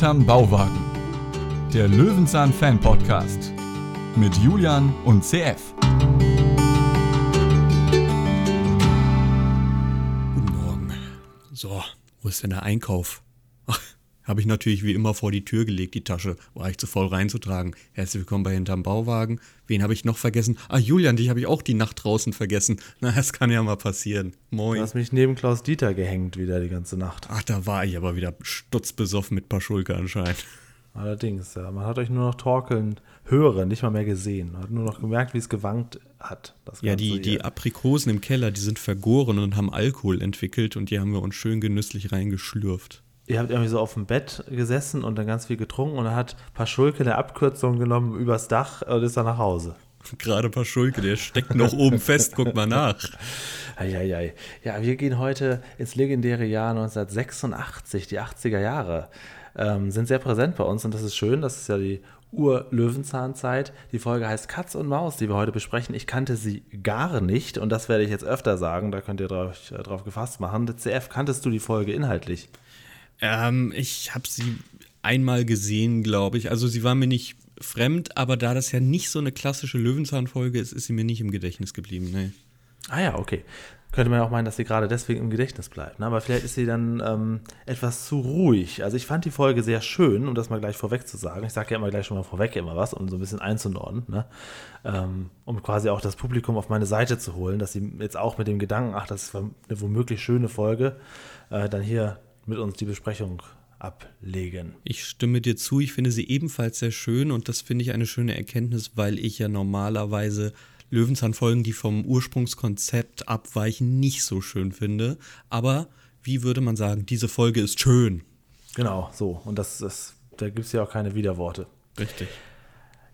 Hinterm Bauwagen. Der Löwenzahn Fan Podcast. Mit Julian und CF. Guten Morgen. So, wo ist denn der Einkauf? Habe ich natürlich wie immer vor die Tür gelegt, die Tasche. War ich zu voll reinzutragen. Herzlich willkommen bei Hinterm Bauwagen. Wen habe ich noch vergessen? Ah, Julian, dich habe ich auch die Nacht draußen vergessen. Na, das kann ja mal passieren. Moin. Du hast mich neben Klaus Dieter gehängt wieder die ganze Nacht. Ach, da war ich aber wieder stutzbesoffen mit Paschulke anscheinend. Allerdings, ja. Man hat euch nur noch torkeln hören, nicht mal mehr gesehen. Man hat nur noch gemerkt, wie es gewankt hat. ja, die, die Aprikosen im Keller, die sind vergoren und haben Alkohol entwickelt und die haben wir uns schön genüsslich reingeschlürft ihr habt irgendwie so auf dem Bett gesessen und dann ganz viel getrunken und dann hat Paschulke eine Abkürzung genommen übers Dach und ist dann nach Hause. Gerade Paschulke, der steckt noch oben fest, guck mal nach. Eieiei. Ja, wir gehen heute ins legendäre Jahr 1986, die 80er Jahre. Ähm, sind sehr präsent bei uns und das ist schön. Das ist ja die Ur-Löwenzahnzeit. Die Folge heißt Katz und Maus, die wir heute besprechen. Ich kannte sie gar nicht und das werde ich jetzt öfter sagen. Da könnt ihr drauf, äh, drauf gefasst machen. CF, kanntest du die Folge inhaltlich? Ähm, ich habe sie einmal gesehen, glaube ich. Also sie war mir nicht fremd, aber da das ja nicht so eine klassische Löwenzahnfolge ist, ist sie mir nicht im Gedächtnis geblieben. Nee. Ah ja, okay. Könnte man ja auch meinen, dass sie gerade deswegen im Gedächtnis bleibt. Ne? Aber vielleicht ist sie dann ähm, etwas zu ruhig. Also ich fand die Folge sehr schön, um das mal gleich vorweg zu sagen. Ich sage ja immer gleich schon mal vorweg immer was, um so ein bisschen einzunordnen. Ne? Ähm, um quasi auch das Publikum auf meine Seite zu holen, dass sie jetzt auch mit dem Gedanken, ach, das ist eine womöglich schöne Folge, äh, dann hier mit uns die Besprechung ablegen. Ich stimme dir zu, ich finde sie ebenfalls sehr schön und das finde ich eine schöne Erkenntnis, weil ich ja normalerweise Löwenzahnfolgen, die vom Ursprungskonzept abweichen, nicht so schön finde. Aber wie würde man sagen, diese Folge ist schön. Genau, so. Und das, das da gibt es ja auch keine Widerworte. Richtig.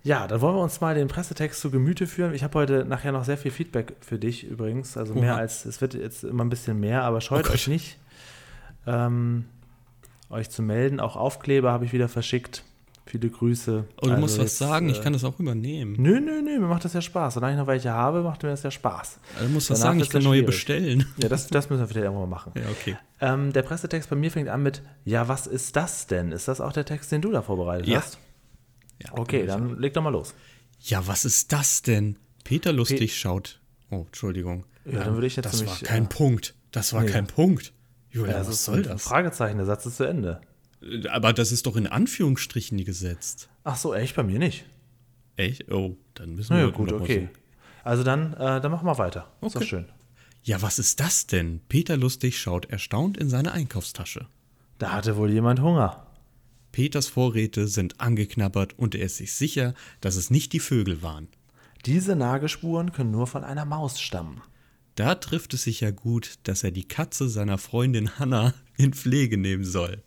Ja, dann wollen wir uns mal den Pressetext zu Gemüte führen. Ich habe heute nachher noch sehr viel Feedback für dich übrigens. Also mehr als, es wird jetzt immer ein bisschen mehr, aber scheut oh euch nicht ähm, euch zu melden. Auch Aufkleber habe ich wieder verschickt. Viele Grüße. Oh, du also musst was sagen, ich äh, kann das auch übernehmen. Nö, nö, nö, mir macht das ja Spaß. Solange ich noch welche habe, macht mir das ja Spaß. Also du musst was sagen, ich kann neue bestellen. Ja, das, das müssen wir vielleicht irgendwann mal machen. Ja, okay. Ähm, der Pressetext bei mir fängt an mit: Ja, was ist das denn? Ist das auch der Text, den du da vorbereitet ja. hast? Ja. Okay, dann leg doch mal los. Ja, was ist das denn? Peter Lustig Pe schaut. Oh, Entschuldigung. Ja, dann würde ich jetzt Das nämlich, war kein ja. Punkt. Das war nee. kein Punkt. Julia, ja, was soll das? Fragezeichen, der Satz ist zu Ende. Aber das ist doch in Anführungsstrichen gesetzt. Ach so, echt? Bei mir nicht. Echt? Oh, dann müssen wir. Ja, gut, okay. Also dann, äh, dann machen wir weiter. Okay. Ist doch schön. Ja, was ist das denn? Peter Lustig schaut erstaunt in seine Einkaufstasche. Da hatte wohl jemand Hunger. Peters Vorräte sind angeknabbert und er ist sich sicher, dass es nicht die Vögel waren. Diese Nagelspuren können nur von einer Maus stammen. Da trifft es sich ja gut, dass er die Katze seiner Freundin Hanna in Pflege nehmen soll.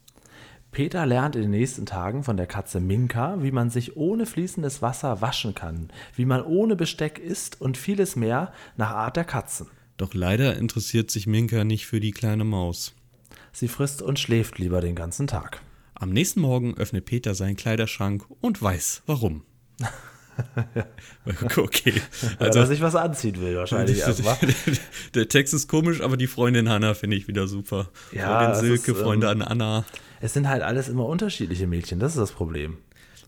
Peter lernt in den nächsten Tagen von der Katze Minka, wie man sich ohne fließendes Wasser waschen kann, wie man ohne Besteck isst und vieles mehr nach Art der Katzen. Doch leider interessiert sich Minka nicht für die kleine Maus. Sie frisst und schläft lieber den ganzen Tag. Am nächsten Morgen öffnet Peter seinen Kleiderschrank und weiß warum. okay. Also, ja, dass ich was anziehen will, wahrscheinlich. der Text ist komisch, aber die Freundin Hanna finde ich wieder super. Ja, Freundin Silke, ist, Freundin ähm, Anna. Es sind halt alles immer unterschiedliche Mädchen, das ist das Problem.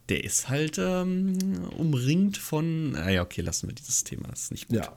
Der ist halt ähm, umringt von. Naja, ah okay, lassen wir dieses Thema, das ist nicht gut. Ja,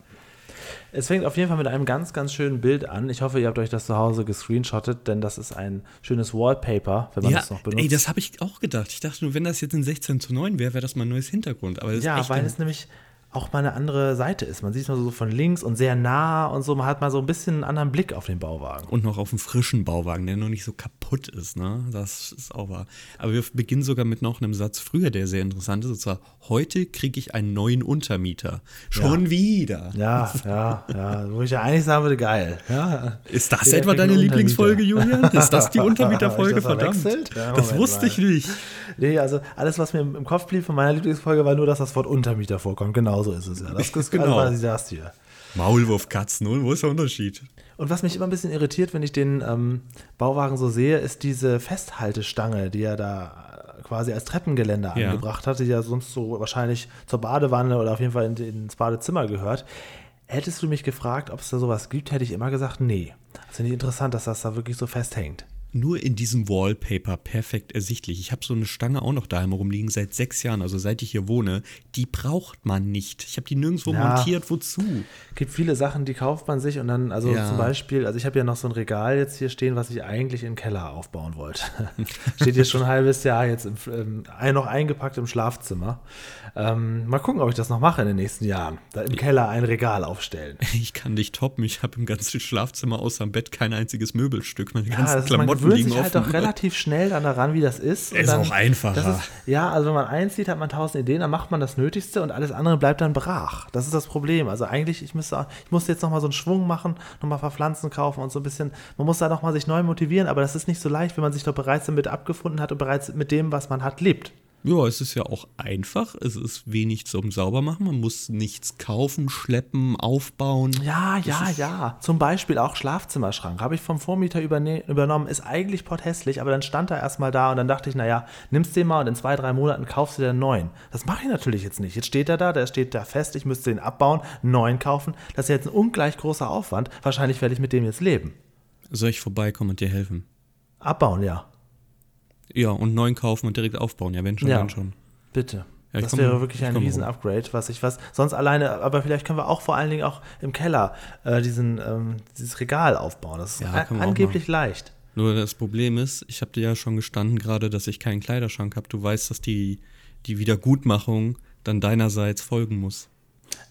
es fängt auf jeden Fall mit einem ganz, ganz schönen Bild an. Ich hoffe, ihr habt euch das zu Hause gescreenshottet, denn das ist ein schönes Wallpaper, wenn man ja, das noch benutzt. Ey, das habe ich auch gedacht. Ich dachte nur, wenn das jetzt in 16 zu 9 wäre, wäre das mal ein neues Hintergrund. Aber ja, weil es nämlich auch mal eine andere Seite ist. Man sieht es mal so von links und sehr nah und so. Man hat mal so ein bisschen einen anderen Blick auf den Bauwagen. Und noch auf einen frischen Bauwagen, der noch nicht so kaputt ist. Ne? Das ist auch wahr. Aber wir beginnen sogar mit noch einem Satz früher, der sehr interessant ist. Und zwar: Heute kriege ich einen neuen Untermieter. Schon ja. wieder. Ja, ja, ja. Wo ich ja eigentlich sagen würde: geil. Ja. Ist das Jeder etwa deine Lieblingsfolge, Julian? Ist das die Untermieterfolge? Verdammt. Ja, das wusste ich nicht. Nee, also alles, was mir im Kopf blieb von meiner Lieblingsfolge, war nur, dass das Wort Untermieter vorkommt. Genau so ist es ja. Das ist genau, was ich hier. Maulwurfkatzen, wo ist der Unterschied? Und was mich immer ein bisschen irritiert, wenn ich den ähm, Bauwagen so sehe, ist diese Festhaltestange, die er da quasi als Treppengeländer ja. angebracht hat, die ja sonst so wahrscheinlich zur Badewanne oder auf jeden Fall in, ins Badezimmer gehört. Hättest du mich gefragt, ob es da sowas gibt, hätte ich immer gesagt, nee. Das finde ich interessant, dass das da wirklich so festhängt. Nur in diesem Wallpaper perfekt ersichtlich. Ich habe so eine Stange auch noch daheim rumliegen seit sechs Jahren, also seit ich hier wohne. Die braucht man nicht. Ich habe die nirgendwo Ja. montiert. Wozu? gibt viele Sachen, die kauft man sich und dann, also Ja. zum Beispiel, also ich habe ja noch so ein Regal jetzt hier stehen, was ich eigentlich im Keller aufbauen wollte. Steht hier schon ein halbes Jahr jetzt im, ähm, noch eingepackt im Schlafzimmer. Ähm, mal gucken, ob ich das noch mache in den nächsten Jahren. Da im Keller ein Regal aufstellen. Ich kann dich toppen. Ich habe im ganzen Schlafzimmer außer dem Bett kein einziges Möbelstück. Meine Ja, ganzen man Klamotten gewöhnt sich halt doch relativ schnell dann daran, wie das ist. Und Ist dann, auch einfacher. Das ist, ja, also wenn man einzieht, hat man tausend Ideen, dann macht man das Nötigste und alles andere bleibt dann brach. Das ist das Problem. Also eigentlich, ich müsste, ich musste jetzt nochmal so einen Schwung machen, nochmal Verpflanzen kaufen und so ein bisschen, man muss da nochmal sich neu motivieren, aber das ist nicht so leicht, wenn man sich doch bereits damit abgefunden hat und bereits mit dem, was man hat, lebt. Ja, es ist ja auch einfach. Es ist wenig zum Saubermachen. Man muss nichts kaufen, schleppen, aufbauen. Ja, ja, ja. Zum Beispiel auch Schlafzimmerschrank. Habe ich vom Vormieter übernommen. Ist eigentlich potthässlich, aber dann stand er erstmal da und dann dachte ich, naja, nimmst den mal und in zwei, drei Monaten kaufst du dir einen neuen. Das mache ich natürlich jetzt nicht. Jetzt steht er da, der steht da fest, ich müsste den abbauen, einen neuen kaufen. Das ist jetzt ein ungleich großer Aufwand. Wahrscheinlich werde ich mit dem jetzt leben. Soll ich vorbeikommen und dir helfen? Abbauen, ja. Ja, und neuen kaufen und direkt aufbauen. Ja, wenn schon, Ja. dann schon. Bitte. Ja, das wäre wirklich ich ein Riesen-Upgrade, was ich was sonst alleine, aber vielleicht können wir auch vor allen Dingen auch im Keller äh, diesen, ähm, dieses Regal aufbauen. Das ist Ja, angeblich leicht. Nur das Problem ist, ich habe dir ja schon gestanden gerade, dass ich keinen Kleiderschrank habe. Du weißt, dass die, die Wiedergutmachung dann deinerseits folgen muss.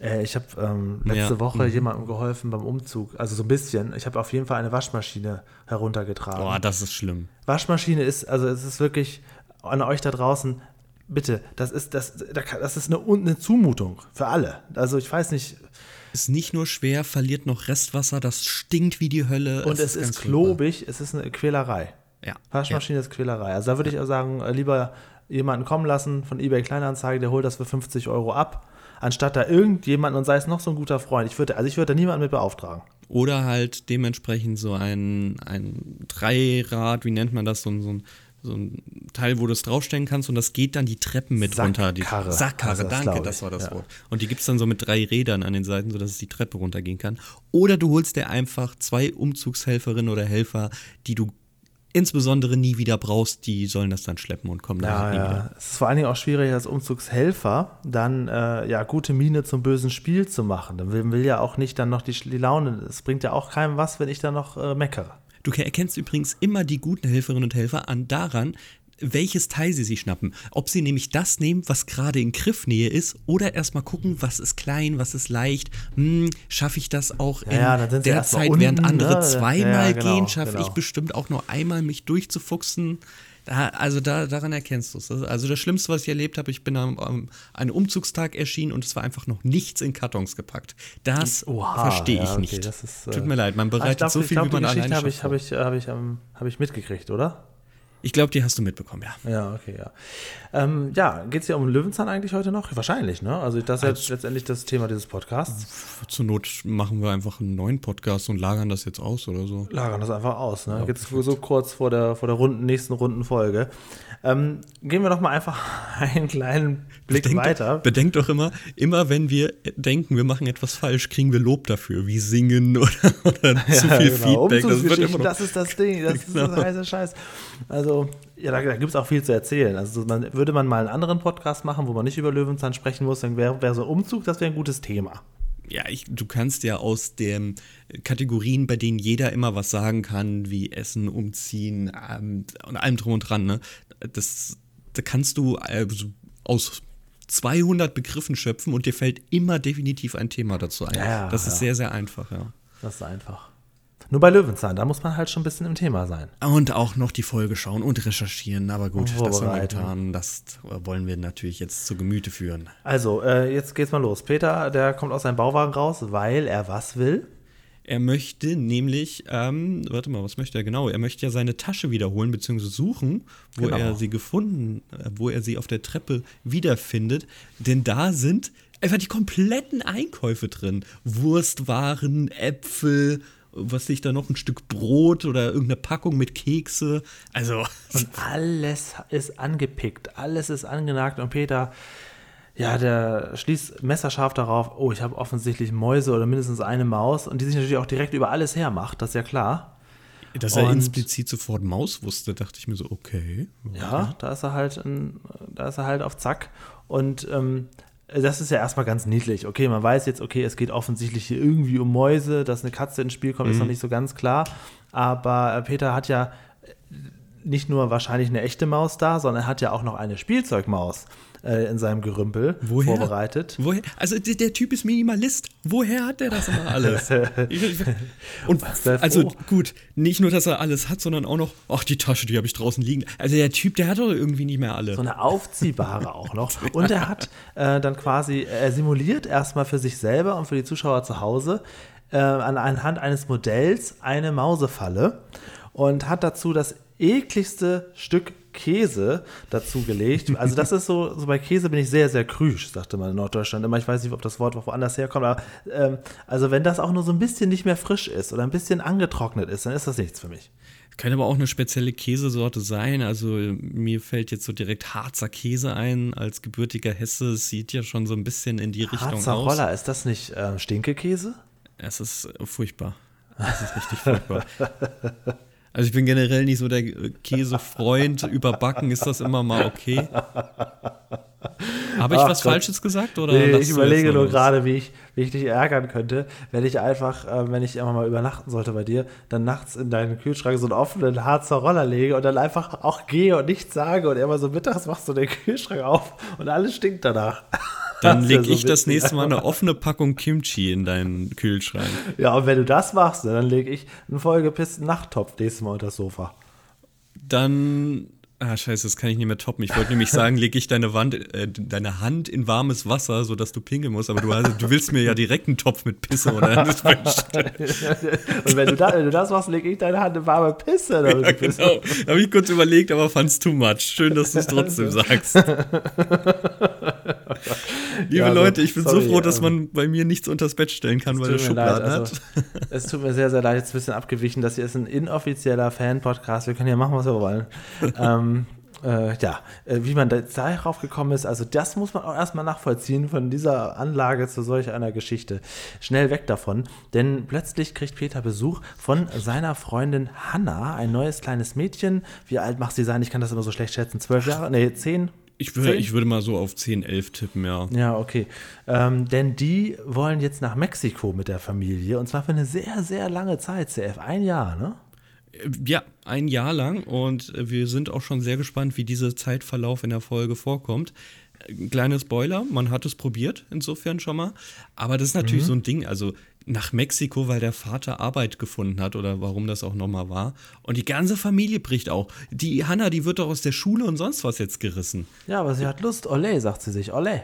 Äh, ich habe ähm, letzte Ja. Woche Mhm. jemandem geholfen beim Umzug, also so ein bisschen. Ich habe auf jeden Fall eine Waschmaschine heruntergetragen. Boah, das ist schlimm. Waschmaschine ist, also es ist wirklich an euch da draußen, bitte, das ist, das, das ist eine, eine Zumutung für alle. Also ich weiß nicht, Ist nicht nur schwer, verliert noch Restwasser, das stinkt wie die Hölle. und es ist, ganz klobig, es ist eine Quälerei. Ja. Waschmaschine ist Quälerei. Also da würde ich auch sagen, äh, lieber jemanden kommen lassen von eBay Kleinanzeigen, der holt das für 50 Euro ab, anstatt da irgendjemanden und sei es noch so ein guter Freund. Ich würde, also ich würde da niemanden mit beauftragen. Oder halt dementsprechend so ein, ein Dreirad, wie nennt man das, so ein, so ein, so ein Teil, wo du es draufstellen kannst und das geht dann die Treppen mit runter. Die Sackkarre. Sackkarre, Also das danke, das war das ja. Wort. Und die gibt es dann so mit drei Rädern an den Seiten, sodass es die Treppe runtergehen kann. Oder du holst dir einfach zwei Umzugshelferinnen oder Helfer, die du insbesondere nie wieder brauchst, die sollen das dann schleppen und kommen Ja, da nie ja. wieder. Es ist vor allen Dingen auch schwierig, als Umzugshelfer dann äh, ja gute Miene zum bösen Spiel zu machen. Dann will, will ja auch nicht dann noch die, die Laune. Es bringt ja auch keinem was, wenn ich dann noch äh, meckere. Du erkennst übrigens immer die guten Helferinnen und Helfer an daran, welches Teil sie sich schnappen. Ob sie nämlich das nehmen, was gerade in Griffnähe ist, oder erstmal gucken, was ist klein, was ist leicht. Hm, schaffe ich das auch in Ja, der Zeit, während unten, andere ne? zweimal Ja, genau, gehen, schaffe genau. ich bestimmt auch nur einmal mich durchzufuchsen. Da, also da, daran erkennst du es. Also das Schlimmste, was ich erlebt habe, ich bin am, am einem Umzugstag erschienen und es war einfach noch nichts in Kartons gepackt. Das verstehe ich ja, okay, nicht. das ist, äh, Tut mir leid, man Ah, bereitet glaub, so viel, glaub, wie man alleine habe ich, schafft. habe ich, habe ich, ähm, habe ich mitgekriegt, oder? Ich glaube, die hast du mitbekommen, ja. Ja, okay, ja. Ähm, ja, geht es hier um Löwenzahn eigentlich heute noch? Wahrscheinlich, ne? Also das ist jetzt letztendlich das Thema dieses Podcasts. Zur Not machen wir einfach einen neuen Podcast und lagern das jetzt aus oder so. Lagern das einfach aus, ne? Jetzt so kurz vor der, vor der Runden, nächsten Rundenfolge. Ähm, gehen wir doch mal einfach einen kleinen Blick Bedenkt weiter. Bedenkt doch immer, immer wenn wir denken, wir machen etwas falsch, kriegen wir Lob dafür, wie singen oder, oder zu Ja, viel genau. Feedback. Das wird immer noch, das ist das Ding, das ist Genau. der heiße Scheiß. Also, ja, da, da gibt es auch viel zu erzählen. Also, man, würde man mal einen anderen Podcast machen, wo man nicht über Löwenzahn sprechen muss, dann wäre wär so ein Umzug, das wäre ein gutes Thema. Ja, ich, du kannst ja aus den Kategorien, bei denen jeder immer was sagen kann, wie Essen, Umziehen ähm, und allem drum und dran, ne? Das, da kannst du also aus 200 Begriffen schöpfen und dir fällt immer definitiv ein Thema dazu ein. Ja, ja, das ist ja. sehr, sehr einfach, ja. Das ist einfach. Nur bei Löwenzahn, da muss man halt schon ein bisschen im Thema sein. Und auch noch die Folge schauen und recherchieren. Aber gut, das haben wir vorbereiten. getan. Das wollen wir natürlich jetzt zu Gemüte führen. Also, äh, jetzt geht's mal los. Peter, der kommt aus seinem Bauwagen raus, weil er was will? Er möchte nämlich, ähm, warte mal, was möchte er genau? Er möchte ja seine Tasche wiederholen bzw. suchen, wo Genau. er sie gefunden, äh, wo er sie auf der Treppe wiederfindet. Denn da sind einfach die kompletten Einkäufe drin. Wurstwaren, Äpfel, was liegt da noch? Ein Stück Brot oder irgendeine Packung mit Kekse. Also, Und alles ist angepickt, alles ist angenagt und Peter, ja, der schließt messerscharf darauf, oh, ich habe offensichtlich Mäuse oder mindestens eine Maus und die sich natürlich auch direkt über alles hermacht, das ist ja klar. Dass er Und- implizit sofort Maus wusste, dachte ich mir so, okay. Ja, da ist er halt, ein, da ist er halt auf Zack. Und ähm, das ist ja erstmal ganz niedlich. Okay, man weiß jetzt, okay, es geht offensichtlich hier irgendwie um Mäuse, dass eine Katze ins Spiel kommt, ist noch nicht so ganz klar. Aber äh, Peter hat ja nicht nur wahrscheinlich eine echte Maus da, sondern er hat ja auch noch eine Spielzeugmaus äh, in seinem Gerümpel Woher? vorbereitet. Woher? Also der, Typ ist Minimalist. Woher hat der das immer alles? Und also gut, nicht nur, dass er alles hat, sondern auch noch, ach die Tasche, die habe ich draußen liegen. Also der Typ, der hat doch irgendwie nicht mehr alle. So eine aufziehbare auch noch. Und er hat äh, dann quasi, er simuliert erstmal für sich selber und für die Zuschauer zu Hause äh, an, anhand eines Modells eine Mausefalle und hat dazu das ekligste Stück Käse dazu gelegt. Also das ist so, so bei Käse bin ich sehr, sehr krüsch, sagte man in Norddeutschland immer. Ich weiß nicht, ob das Wort woanders herkommt, aber ähm, also wenn das auch nur so ein bisschen nicht mehr frisch ist oder ein bisschen angetrocknet ist, dann ist das nichts für mich. Könnte aber auch eine spezielle Käsesorte sein. Also mir fällt jetzt so direkt Harzer Käse ein. Als gebürtiger Hesse es sieht ja schon so ein bisschen in die Richtung Harzer aus. Roller, ist das nicht ähm, Stinkekäse? Es ist äh, furchtbar. Es ist richtig furchtbar. Also ich bin generell nicht so der Käsefreund. Überbacken ist das immer mal okay. Habe ich Ach was Gott. Falsches gesagt? Oder Nee, ich überlege nur gerade, wie ich, wie ich dich ärgern könnte, wenn ich einfach, äh, wenn ich immer mal übernachten sollte bei dir, dann nachts in deinen Kühlschrank so einen offenen Harzer Roller lege und dann einfach auch gehe und nichts sage und immer so mittags machst du den Kühlschrank auf und alles stinkt danach. Dann lege so ich das nächste Mal eine offene Packung Kimchi in deinen Kühlschrank. Ja, und wenn du das machst, dann lege ich einen vollgepissten Nachttopf nächstes Mal unter das Sofa. Dann. Ah, scheiße, das kann ich nicht mehr toppen. Ich wollte nämlich sagen, lege ich deine, Wand, äh, deine Hand in warmes Wasser, sodass du pinkeln musst. Aber du, hast, du willst mir ja direkt einen Topf mit Pisse oder Und wenn du, da, wenn du das machst, lege ich deine Hand in warme Pisse. Damit Ja, genau. Habe ich kurz überlegt, aber fand's too much. Schön, dass du es trotzdem sagst. Liebe also, Leute, ich bin sorry, so froh, dass ähm, man bei mir nichts unters Bett stellen kann, weil er mir leid, Schubladen also, hat. es tut mir sehr, sehr leid, jetzt ein bisschen abgewichen. Das hier ist ein inoffizieller Fan-Podcast. Wir können ja machen, was wir wollen. ähm, äh, ja, äh, wie man da darauf gekommen ist, also das muss man auch erstmal nachvollziehen von dieser Anlage zu solch einer Geschichte. Schnell weg davon, denn plötzlich kriegt Peter Besuch von seiner Freundin Hanna, ein neues kleines Mädchen. Wie alt macht sie sein? Ich kann das immer so schlecht schätzen. Zwölf Jahre? Nee, zehn? Ich würde, ich würde mal so auf 10, 11 tippen, ja. Ja, okay. Ähm, denn die wollen jetzt nach Mexiko mit der Familie und zwar für eine sehr, sehr lange Zeit, CF. Ein Jahr, ne? Ja, ein Jahr lang und wir sind auch schon sehr gespannt, wie dieser Zeitverlauf in der Folge vorkommt. Ein Kleiner Spoiler, man hat es probiert, insofern schon mal. Aber das ist natürlich so ein Ding, also nach Mexiko, weil der Vater Arbeit gefunden hat oder warum das auch nochmal war. Und die ganze Familie bricht auch. Die Hanna, die wird doch aus der Schule und sonst was jetzt gerissen. Ja, aber sie hat Lust. Ole, sagt sie sich. Ole.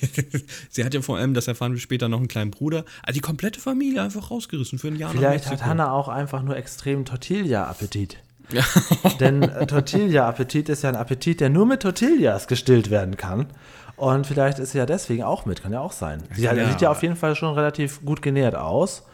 Sie hat ja vor allem, das erfahren wir später, noch einen kleinen Bruder. Also die komplette Familie einfach rausgerissen für ein Jahr Vielleicht hat. Hannah auch einfach nur extremen Tortilla-Appetit. Denn äh, Tortilla-Appetit ist ja ein Appetit, der nur mit Tortillas gestillt werden kann. Und vielleicht ist sie ja deswegen auch mit, kann ja auch sein. Sie Ja. sieht ja auf jeden Fall schon relativ gut genährt aus.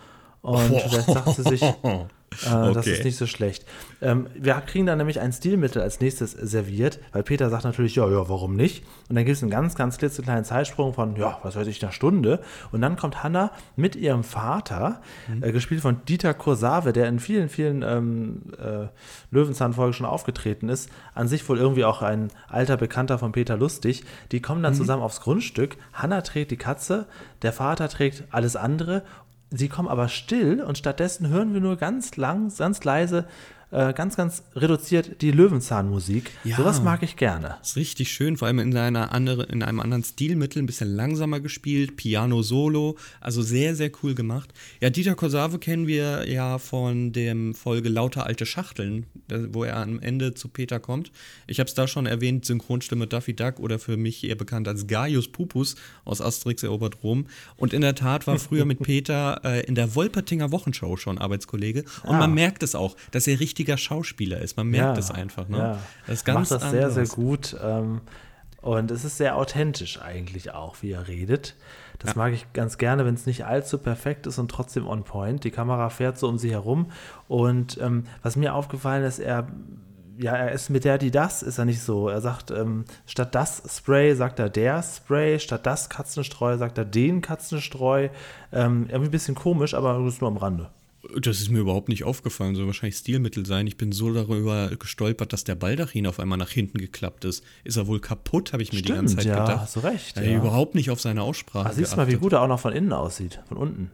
Und vielleicht sagt sie sich, äh, das Okay. ist nicht so schlecht. Ähm, wir kriegen dann nämlich ein Stilmittel als nächstes serviert, weil Peter sagt natürlich, ja, ja, warum nicht? Und dann gibt es einen ganz, ganz klitzekleinen Zeitsprung von, ja, was weiß ich, einer Stunde. Und dann kommt Hannah mit ihrem Vater, äh, gespielt von Dieter Kursave, der in vielen, vielen ähm, äh, Löwenzahn-Folgen schon aufgetreten ist. An sich wohl irgendwie auch ein alter Bekannter von Peter Lustig. Die kommen dann zusammen aufs Grundstück. Hannah trägt die Katze, der Vater trägt alles andere Sie kommen aber still und stattdessen hören wir nur ganz lang, ganz leise, äh, ganz, ganz reduziert die Löwenzahnmusik. Ja. Sowas mag ich gerne. Ist richtig schön, vor allem in, einer andere, in einem anderen Stilmittel, ein bisschen langsamer gespielt, Piano Solo, also sehr, sehr cool gemacht. Ja, Dieter Korsave kennen wir ja von dem Folge Lauter alte Schachteln, wo er am Ende zu Peter kommt. Ich habe es da schon erwähnt, Synchronstimme Daffy Duck oder für mich eher bekannt als Gaius Pupus aus Asterix erobert Rom. Und in der Tat war früher mit Peter äh, in der Wolpertinger Wochenschau schon Arbeitskollege. Und Ah. man merkt es auch, dass er richtiger Schauspieler ist. Man merkt es einfach. Ne? Ja. Das ist ganz Macht das sehr, sehr anders. gut. Ähm, und es ist sehr authentisch eigentlich auch, wie er redet. Das mag ich ganz gerne, wenn es nicht allzu perfekt ist und trotzdem on point. Die Kamera fährt so um sie herum. Und ähm, was mir aufgefallen ist, er ja, er ist mit der, die das, ist er nicht so. Er sagt, ähm, statt das Spray sagt er der Spray, statt das Katzenstreu sagt er den Katzenstreu. Ähm, irgendwie ein bisschen komisch, aber das ist nur am Rande. Das ist mir überhaupt nicht aufgefallen. Soll wahrscheinlich Stilmittel sein. Ich bin so darüber gestolpert, dass der Baldachin auf einmal nach hinten geklappt ist. Ist er wohl kaputt, habe ich mir die ganze Zeit ja, gedacht. hast du recht. Ja. Ja. Überhaupt nicht auf seine Aussprache. Ach, siehst du mal, wie gut er auch noch von innen aussieht, von unten.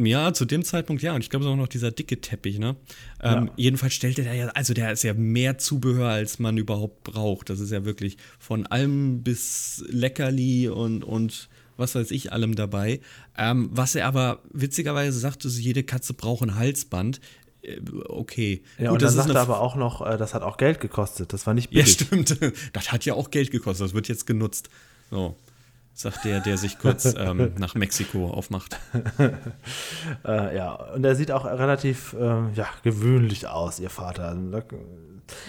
Ja, zu dem Zeitpunkt ja. Und ich glaube, es ist auch noch dieser dicke Teppich, ne? Ähm, Ja. Jedenfalls stellt er ja, also der ist ja mehr Zubehör, als man überhaupt braucht. Das ist ja wirklich von allem bis Leckerli und, und was weiß ich, allem dabei. Ähm, was er aber witzigerweise sagt, ist, jede Katze braucht ein Halsband. Äh, Okay. Ja, Gut, und das dann ist sagt er aber auch noch, äh, das hat auch Geld gekostet. Das war nicht ja, billig. stimmt. Das hat ja auch Geld gekostet. Das wird jetzt genutzt. So, sagt der, der sich kurz ähm, nach Mexiko aufmacht. Äh, ja, und er sieht auch relativ ähm, ja, gewöhnlich aus, ihr Vater.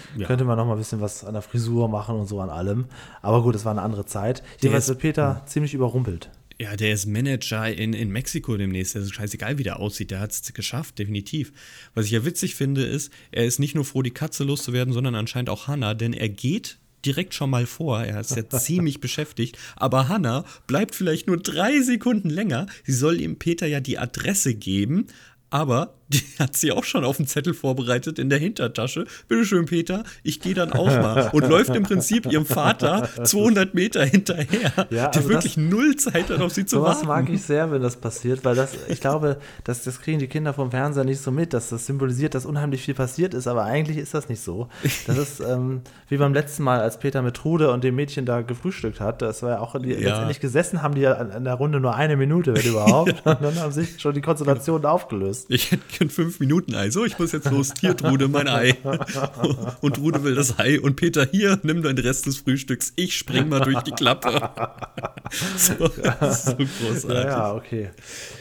Also, Ja. könnte man noch mal ein bisschen was an der Frisur machen und so an allem. Aber gut, es war eine andere Zeit. Jedenfalls ist- wird Peter ziemlich überrumpelt. Ja, der ist Manager in, in Mexiko demnächst. Das ist scheißegal, wie der aussieht. Der hat es geschafft, definitiv. Was ich ja witzig finde, ist, er ist nicht nur froh, die Katze loszuwerden, sondern anscheinend auch Hannah, denn er geht direkt schon mal vor. Er ist ja ziemlich beschäftigt. Aber Hannah bleibt vielleicht nur drei Sekunden länger. Sie soll ihm Peter ja die Adresse geben. Aber die hat sie auch schon auf dem Zettel vorbereitet in der Hintertasche. Bitte schön, Peter, ich gehe dann auch mal. Und läuft im Prinzip ihrem Vater 200 Meter hinterher, Ja, der also wirklich das- null Zeit hat, auf sie zu Sowas warten. mag ich sehr, wenn das passiert, weil das, ich glaube, dass das kriegen die Kinder vom Fernseher nicht so mit, dass das symbolisiert, dass unheimlich viel passiert ist, aber eigentlich ist das nicht so. Das ist ähm, wie beim letzten Mal, als Peter mit Trude und dem Mädchen da gefrühstückt hat. Das war ja auch, die, letztendlich gesessen haben die ja an, an der Runde nur eine Minute, wenn überhaupt. Und dann haben sich schon die Konstellationen aufgelöst. Ich hätte gern fünf Minuten Ei. So, ich muss jetzt los. Hier, Trude, mein Ei. Und Trude will das Ei. Und Peter, hier, nimm den Rest des Frühstücks. Ich spring mal durch die Klappe. So, das ist so großartig. Ja, okay.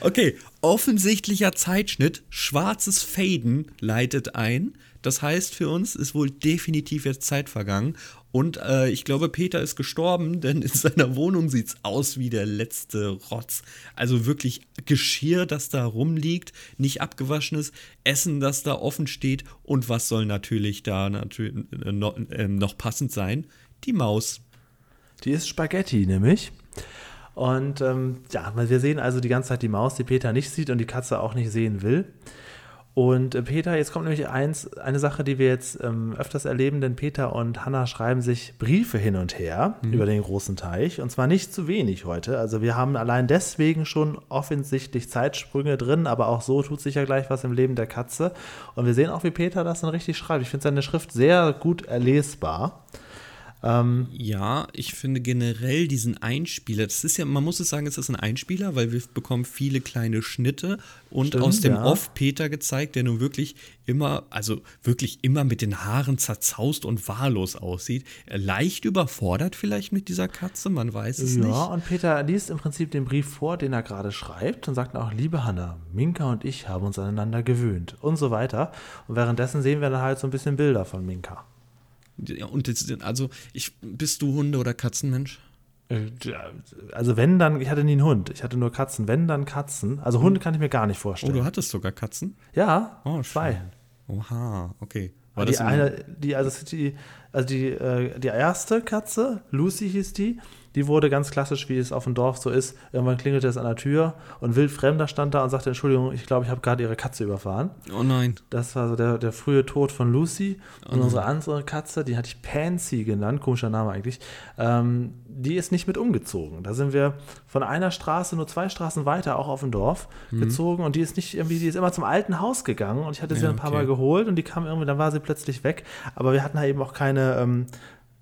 Okay, offensichtlicher Zeitschnitt, schwarzes Faden leitet ein. Das heißt für uns ist wohl definitiv jetzt Zeit vergangen. Und äh, ich glaube, Peter ist gestorben, denn in seiner Wohnung sieht es aus wie der letzte Rotz. Also wirklich Geschirr, das da rumliegt, nicht abgewaschenes, Essen, das da offen steht. Und was soll natürlich da natürlich äh, noch, äh, noch passend sein? Die Maus. Die ist Spaghetti, nämlich. Und ähm, ja, wir sehen also die ganze Zeit die Maus, die Peter nicht sieht und die Katze auch nicht sehen will. Und äh, Peter, jetzt kommt nämlich eins, eine Sache, die wir jetzt ähm, öfters erleben, denn Peter und Hannah schreiben sich Briefe hin und her über den großen Teich. Und zwar nicht zu wenig heute. Also wir haben allein deswegen schon offensichtlich Zeitsprünge drin, aber auch so tut sich ja gleich was im Leben der Katze. Und wir sehen auch, wie Peter das dann richtig schreibt. Ich finde seine Schrift sehr gut erlesbar. Ja, ich finde generell diesen Einspieler, das ist ja, man muss es sagen, es ist ein Einspieler, weil wir bekommen viele kleine Schnitte und Stimmt, aus dem ja. Off Peter gezeigt, der nun wirklich immer, also wirklich immer mit den Haaren zerzaust und wahllos aussieht. Leicht überfordert vielleicht mit dieser Katze, man weiß es Ja, nicht. und Peter liest im Prinzip den Brief vor, den er gerade schreibt und sagt auch, liebe Hanna, Minka und ich haben uns aneinander gewöhnt und so weiter. Und währenddessen sehen wir dann halt so ein bisschen Bilder von Minka. Und das, also, ich, bist du Hunde- oder Katzenmensch? Also wenn dann, ich hatte nie einen Hund, ich hatte nur Katzen, wenn dann Katzen. Also Hunde kann ich mir gar nicht Oh, vorstellen. du hattest sogar Katzen? ja, Oh, zwei. Oha, okay. War die das im- eine, die, also die, also die, äh, die erste Katze, Lucy hieß die, die wurde ganz klassisch, wie es auf dem Dorf so ist. Irgendwann klingelte es an der Tür und wild Fremder stand da und sagte, Entschuldigung, ich glaube, ich habe gerade ihre Katze überfahren. Oh nein. Das war so der, der frühe Tod von Lucy. Und unsere andere Katze, die hatte ich Pansy genannt, komischer Name eigentlich, ähm, die ist nicht mit umgezogen. Da sind wir von einer Straße, nur zwei Straßen weiter, auch auf dem Dorf, gezogen und die ist nicht irgendwie, die ist immer zum alten Haus gegangen und ich hatte sie Ja, ein paar okay. Mal geholt und die kam irgendwie, dann war sie plötzlich weg. Aber wir hatten halt eben auch keine, ähm,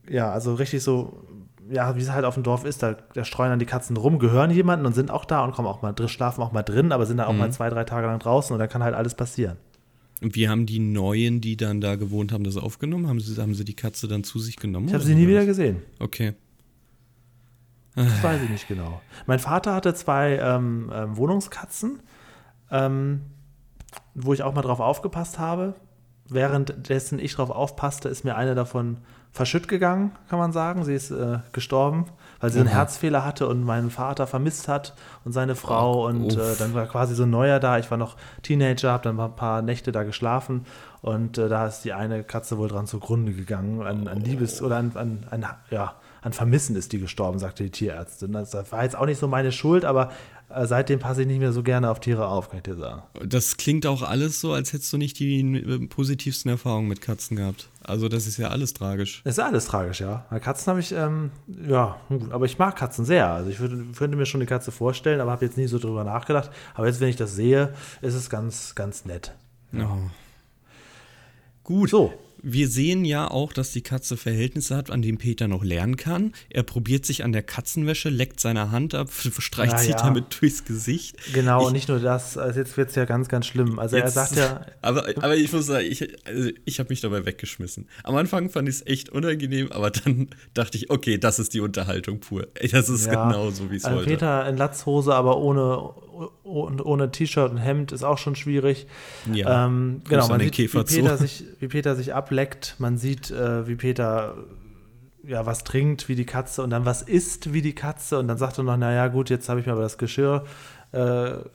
ja, also richtig so, ja, wie es halt auf dem Dorf ist, da, da streuen dann die Katzen rum, gehören jemanden und sind auch da und kommen auch mal drin, schlafen auch mal drin, aber sind dann auch mal zwei, drei Tage lang draußen und da kann halt alles passieren. Und wie haben die Neuen, die dann da gewohnt haben, das aufgenommen? Haben sie, haben sie die Katze dann zu sich genommen? Ich habe sie nie wie wieder gesehen. Okay. Das weiß ich nicht genau. Mein Vater hatte zwei ähm, ähm, Wohnungskatzen, ähm, wo ich auch mal drauf aufgepasst habe. Währenddessen ich drauf aufpasste, ist mir eine davon verschütt gegangen, kann man sagen. Sie ist äh, gestorben, weil sie einen Oha. Herzfehler hatte und meinen Vater vermisst hat und seine Frau. Oh, und äh, dann war quasi so ein neuer da. Ich war noch Teenager, habe dann ein paar Nächte da geschlafen und äh, da ist die eine Katze wohl dran zugrunde gegangen. An, an Liebes- oder an, an, an ja, an Vermissen ist die gestorben, sagte die Tierärztin. Das war jetzt auch nicht so meine Schuld, aber äh, seitdem passe ich nicht mehr so gerne auf Tiere auf, kann ich dir sagen. Das klingt auch alles so, als hättest du nicht die äh, positivsten Erfahrungen mit Katzen gehabt. Also das ist ja alles tragisch. Das ist alles tragisch, ja. Katzen habe ich, ähm, ja, gut, aber ich mag Katzen sehr. Also ich würde, könnte mir schon eine Katze vorstellen, aber habe jetzt nie so drüber nachgedacht. Aber jetzt, wenn ich das sehe, ist es ganz, ganz nett. Oh. Gut. So. Wir sehen ja auch, dass die Katze Verhältnisse hat, an denen Peter noch lernen kann. Er probiert sich an der Katzenwäsche, leckt seine Hand ab, streicht Ja, sie ja. damit durchs Gesicht. Genau, Ich- und nicht nur das, also jetzt wird es ja ganz, ganz schlimm. Also er Jetzt- sagt ja, Aber, aber ich muss sagen, ich, also ich habe mich dabei weggeschmissen. Am Anfang fand ich es echt unangenehm, aber dann dachte ich, okay, das ist die Unterhaltung pur. Das ist ja, genau so, wie es also wollte. Peter in Latzhose, aber ohne, ohne, ohne T-Shirt und Hemd ist auch schon schwierig. Ja. Ähm, genau, an man den sieht, wie Peter, sich, wie Peter sich ableckt. Man sieht, äh, wie Peter ja, was trinkt wie die Katze und dann was isst wie die Katze und dann sagt er noch, naja gut, jetzt habe ich mir aber das Geschirr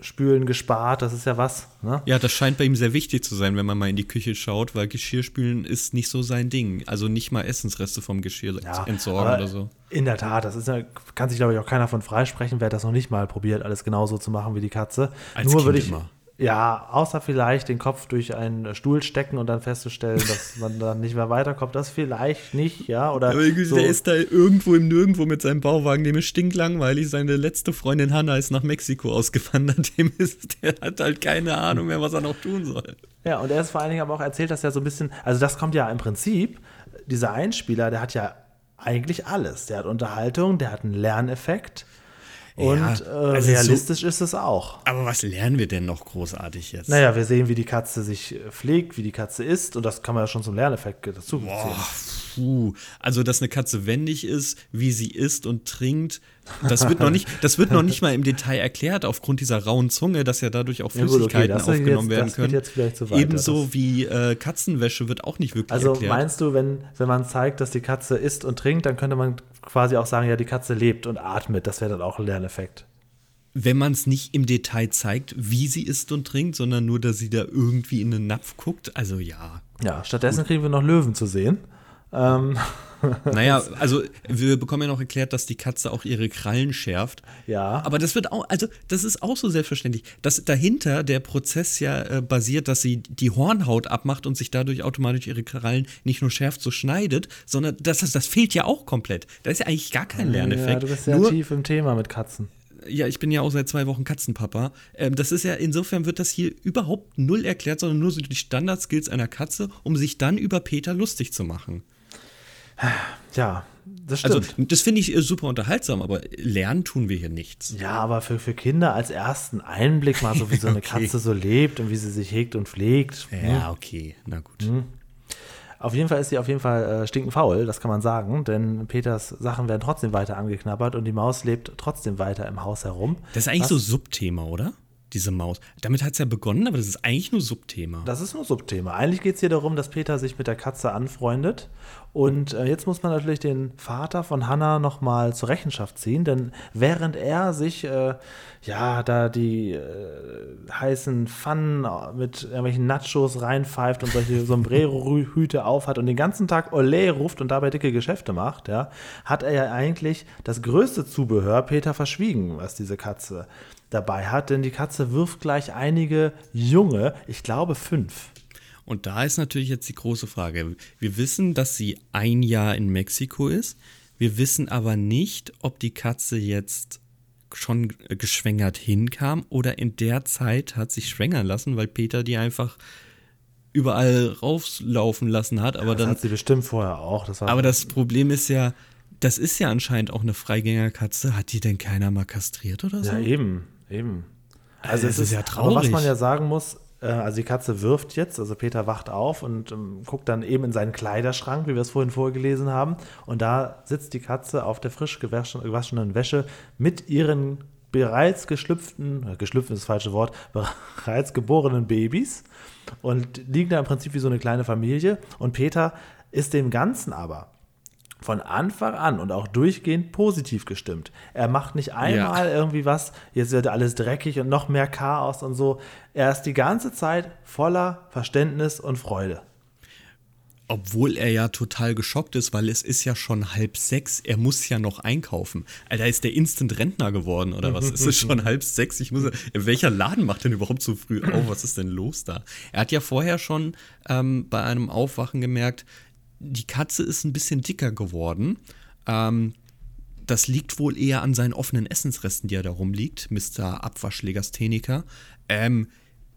spülen gespart, das ist ja was. Ne? Ja, das scheint bei ihm sehr wichtig zu sein, wenn man mal in die Küche schaut, weil Geschirrspülen ist nicht so sein Ding. Also nicht mal Essensreste vom Geschirr entsorgen aber oder so. In der Tat, das ist ja, kann sich, glaube ich, auch keiner von freisprechen, wer das noch nicht mal probiert, alles genauso zu machen wie die Katze. Als Nur Kind würde ich. immer. Ja, außer vielleicht den Kopf durch einen Stuhl stecken und dann festzustellen, dass man dann nicht mehr weiterkommt. Das vielleicht nicht, ja. Oder Aber so. der ist da irgendwo im Nirgendwo mit seinem Bauwagen, dem ist stinklangweilig. Seine letzte Freundin Hanna ist nach Mexiko ausgewandert. Dem ist, der hat halt keine Ahnung mehr, was er noch tun soll. Ja, und er ist vor allen Dingen aber auch erzählt, dass er so ein bisschen, also das kommt ja im Prinzip, dieser Einspieler, der hat ja eigentlich alles. Der hat Unterhaltung, der hat einen Lerneffekt und Ja, äh, also so- realistisch ist es auch. Aber was lernen wir denn noch großartig jetzt? Naja, wir sehen, wie die Katze sich äh, pflegt, wie die Katze isst und das kann man ja schon zum Lerneffekt dazu Boah, puh. Also, dass eine Katze wendig ist, wie sie isst und trinkt, das wird noch nicht, das wird noch nicht mal im Detail erklärt, aufgrund dieser rauen Zunge, dass ja dadurch auch Ja, gut, okay, Flüssigkeiten aufgenommen jetzt- werden können. jetzt vielleicht zu weit, Ebenso wie äh, Katzenwäsche wird auch nicht wirklich Also erklärt. meinst du, wenn, wenn man zeigt, dass die Katze isst und trinkt, dann könnte man quasi auch sagen, ja, die Katze lebt und atmet. Das wäre dann auch ein Lerneffekt. Wenn man es nicht im Detail zeigt, wie sie isst und trinkt, sondern nur, dass sie da irgendwie in den Napf guckt, also ja. Ja, stattdessen kriegen wir noch Löwen zu sehen. Ähm, Naja, also wir bekommen ja noch erklärt, dass die Katze auch ihre Krallen schärft. ja. Aber das wird auch, also das ist auch so selbstverständlich, dass dahinter der Prozess ja äh, basiert, dass sie die Hornhaut abmacht und sich dadurch automatisch ihre Krallen nicht nur schärft, so schneidet, sondern das, das, das fehlt ja auch komplett. Da ist ja eigentlich gar kein Lerneffekt. ja, du bist sehr Nur, tief im Thema mit Katzen. ja, ich bin ja auch seit zwei Wochen Katzenpapa. Ähm, das ist ja, insofern wird das hier überhaupt null erklärt, sondern nur so die Standardskills einer Katze, um sich dann über Peter lustig zu machen. Ja, das stimmt. Also, das finde ich äh, super unterhaltsam, aber lernen tun wir hier nichts. ja, aber für, für Kinder als ersten Einblick mal so, wie so eine Okay. Katze so lebt und wie sie sich hegt und pflegt. Ja, okay, na gut. Auf jeden Fall ist sie auf jeden Fall äh, stinkend faul, das kann man sagen, denn Peters Sachen werden trotzdem weiter angeknabbert und die Maus lebt trotzdem weiter im Haus herum. Das ist eigentlich Was? so Subthema, oder? Diese Maus. Damit hat es ja begonnen, aber das ist eigentlich nur Subthema. Das ist nur Subthema. Eigentlich geht es hier darum, dass Peter sich mit der Katze anfreundet. Und äh, jetzt muss man natürlich den Vater von Hannah nochmal zur Rechenschaft ziehen, denn während er sich äh, ja da die äh, heißen Pfannen mit irgendwelchen Nachos reinpfeift und solche Sombrero-Hüte aufhat und den ganzen Tag Olé ruft und dabei dicke Geschäfte macht, ja, hat er ja eigentlich das größte Zubehör Peter verschwiegen, was diese Katze dabei hat, denn die Katze wirft gleich einige junge, ich glaube fünf. Und da ist natürlich jetzt die große Frage. Wir wissen, dass sie ein Jahr in Mexiko ist. Wir wissen aber nicht, ob die Katze jetzt schon geschwängert hinkam oder in der Zeit hat sich schwängern lassen, weil Peter die einfach überall rauslaufen lassen hat. Aber Das dann, hat sie bestimmt vorher auch. Das aber das Problem ist ja, das ist ja anscheinend auch eine Freigängerkatze. Hat die denn keiner mal kastriert oder so? ja eben, eben. Also Das es ist ja Aber was traurig. man ja sagen muss, äh, also die Katze wirft jetzt, also Peter wacht auf und ähm, guckt dann eben in seinen Kleiderschrank, wie wir es vorhin vorgelesen haben. Und da sitzt die Katze auf der frisch gewaschen- gewaschenen Wäsche mit ihren bereits geschlüpften, äh, geschlüpft ist das falsche Wort, bereits geborenen Babys und liegen da im Prinzip wie so eine kleine Familie. Und Peter ist dem Ganzen aber von Anfang an und auch durchgehend positiv gestimmt. Er macht nicht einmal irgendwie was, jetzt wird alles dreckig und noch mehr Chaos und so. Er ist die ganze Zeit voller Verständnis und Freude. Obwohl er ja total geschockt ist, weil es ist ja schon halb sechs. Er muss ja noch einkaufen. Alter, ist der Instant Rentner geworden oder was? es ist schon halb sechs. Ich muss. Welcher Laden macht denn überhaupt so früh auf? Was ist denn los da? Er hat ja vorher schon ähm, bei einem Aufwachen gemerkt, die Katze ist ein bisschen dicker geworden. Ähm, das liegt wohl eher an seinen offenen Essensresten, die er da rumliegt, Mr. Abwaschlegastheniker. Ähm,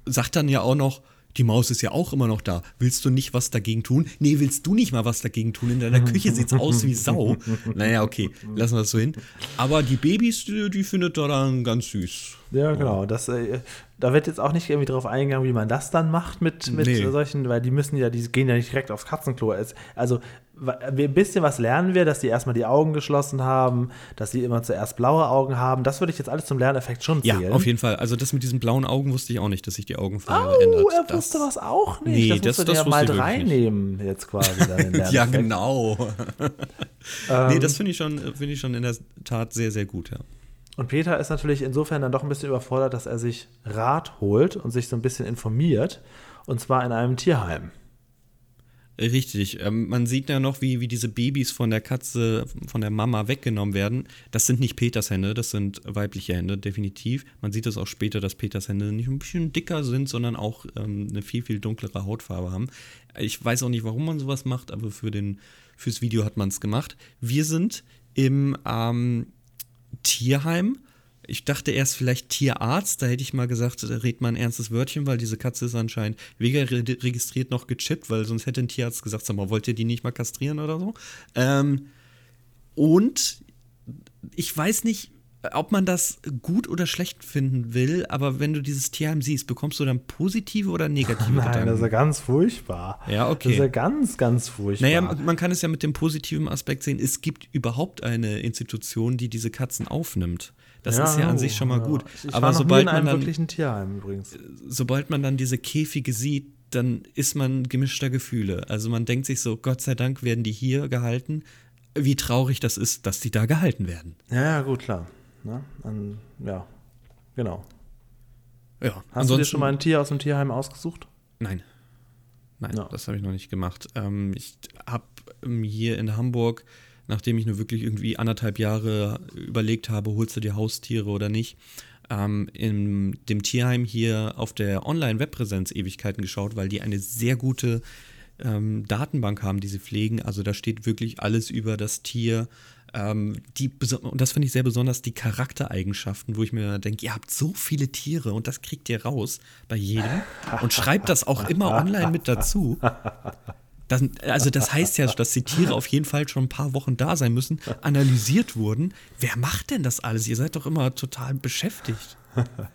sagt dann ja auch noch, die Maus ist ja auch immer noch da. Willst du nicht was dagegen tun? Nee, willst du nicht mal was dagegen tun? In deiner Küche sieht's aus wie Sau. Naja, okay, lassen wir das so hin. Aber die Babys, die, die findet er dann ganz süß. Ja, genau. Das, äh, da wird jetzt auch nicht irgendwie drauf eingegangen, wie man das dann macht mit, mit Nee. solchen, weil die müssen ja, die gehen ja nicht direkt aufs Katzenklo. Also ein bisschen was lernen wir, dass die erstmal die Augen geschlossen haben, dass sie immer zuerst blaue Augen haben. Das würde ich jetzt alles zum Lerneffekt schon Ja, zählen. auf jeden Fall. Also das mit diesen blauen Augen wusste ich auch nicht, dass sich die Augenfarbe ändert. Oh, er Das- wusste was auch nicht. Nee, das das- musst du das dir ja mal wirklich nicht. reinnehmen jetzt quasi. Ja, genau. Ähm, nee, das finde ich, schon- finde ich schon in der Tat sehr, sehr gut, ja. Und Peter ist natürlich insofern dann doch ein bisschen überfordert, dass er sich Rat holt und sich so ein bisschen informiert. Und zwar in einem Tierheim. Richtig. Ähm, man sieht ja noch, wie, wie diese Babys von der Katze, von der Mama weggenommen werden. Das sind nicht Peters Hände, das sind weibliche Hände, definitiv. Man sieht es auch später, dass Peters Hände nicht ein bisschen dicker sind, sondern auch ähm, eine viel, viel dunklere Hautfarbe haben. Ich weiß auch nicht, warum man sowas macht, aber für den, fürs Video hat man es gemacht. Wir sind im ähm, Tierheim. Ich dachte erst vielleicht Tierarzt, da hätte ich mal gesagt, da redet man ein ernstes Wörtchen, weil diese Katze ist anscheinend weder re registriert noch gechippt, weil sonst hätte ein Tierarzt gesagt, sag mal, wollt ihr die nicht mal kastrieren oder so? Ähm, und ich weiß nicht, ob man das gut oder schlecht finden will, aber wenn du dieses Tierheim siehst, bekommst du dann positive oder negative Nein, das ist ja Gedanken? ganz furchtbar. Ja, okay. Das ist ja ganz, ganz furchtbar. Naja, man kann es ja mit dem positiven Aspekt sehen, es gibt überhaupt eine Institution, die diese Katzen aufnimmt. Das ist ja an sich schon mal ja. gut. Ich Aber sobald man, dann, wirklichen Tierheim übrigens. sobald man dann diese Käfige sieht, dann ist man gemischter Gefühle. Also man denkt sich so, Gott sei Dank werden die hier gehalten. Wie traurig das ist, dass die da gehalten werden. Ja, ja, gut, klar. Ne? An, ja, genau. Ja, Hast du dir schon mal ein Tier aus dem Tierheim ausgesucht? Nein. Nein, Ja. das habe ich noch nicht gemacht. Ähm, ich habe hier in Hamburg, nachdem ich nur wirklich irgendwie anderthalb Jahre überlegt habe, holst du dir Haustiere oder nicht, ähm, in dem Tierheim hier auf der Online-Webpräsenz Ewigkeiten geschaut, weil die eine sehr gute ähm, Datenbank haben, die sie pflegen. Also da steht wirklich alles über das Tier. Ähm, die, und das finde ich sehr besonders, die Charaktereigenschaften, wo ich mir denke, ihr habt so viele Tiere und das kriegt ihr raus bei jedem und schreibt das auch immer online mit dazu. Das, also das heißt ja, dass die Tiere auf jeden Fall schon ein paar Wochen da sein müssen, analysiert wurden. Wer macht denn das alles? Ihr seid doch immer total beschäftigt.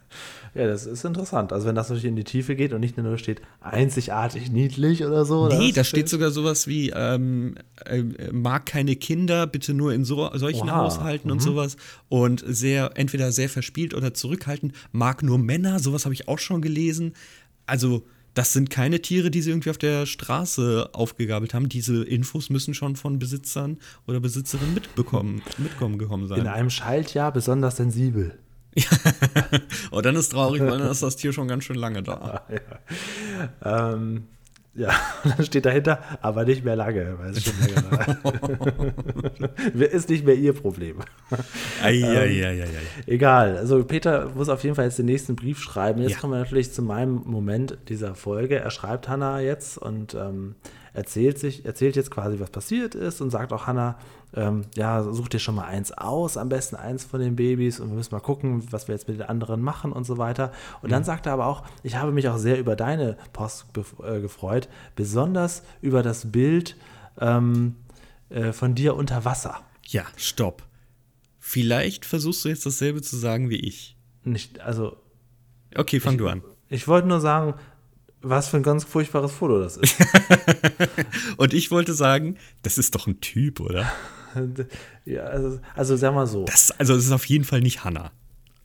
Ja, das ist interessant. Also wenn das natürlich in die Tiefe geht und nicht nur steht, einzigartig niedlich oder so. Nee, da steht sogar sowas wie, ähm, äh, mag keine Kinder, bitte nur in so, solchen Oha, Haushalten und sowas. Und sehr, entweder sehr verspielt oder zurückhaltend, mag nur Männer, sowas habe ich auch schon gelesen. Also, das sind keine Tiere, die sie irgendwie auf der Straße aufgegabelt haben. Diese Infos müssen schon von Besitzern oder Besitzerinnen mitbekommen, mitkommen gekommen sein. in einem Schaltjahr besonders sensibel. oh, dann ist traurig, weil dann ist das Tier schon ganz schön lange da. Ähm, ja, dann steht dahinter, aber nicht mehr lange, weil es schon länger ist nicht mehr ihr Problem. Eieieiei. Egal, also Peter muss auf jeden Fall jetzt den nächsten Brief schreiben. Jetzt Ja. kommen wir natürlich zu meinem Moment dieser Folge. Er schreibt Hannah jetzt und ähm, erzählt sich, erzählt jetzt quasi, was passiert ist und sagt auch Hannah, ähm, ja, such dir schon mal eins aus, am besten eins von den Babys und wir müssen mal gucken, was wir jetzt mit den anderen machen und so weiter. Und dann sagt er aber auch, ich habe mich auch sehr über deine Post äh, gefreut, besonders über das Bild ähm, äh, von dir unter Wasser. Ja, stopp. Vielleicht versuchst du jetzt dasselbe zu sagen wie ich. Nicht, also Okay, fang du an. Ich wollte nur sagen, was für ein ganz furchtbares Foto das ist. Und ich wollte sagen, das ist doch ein Typ, oder? ja, also, also sag mal so. Das, also, es ist auf jeden Fall nicht Hannah.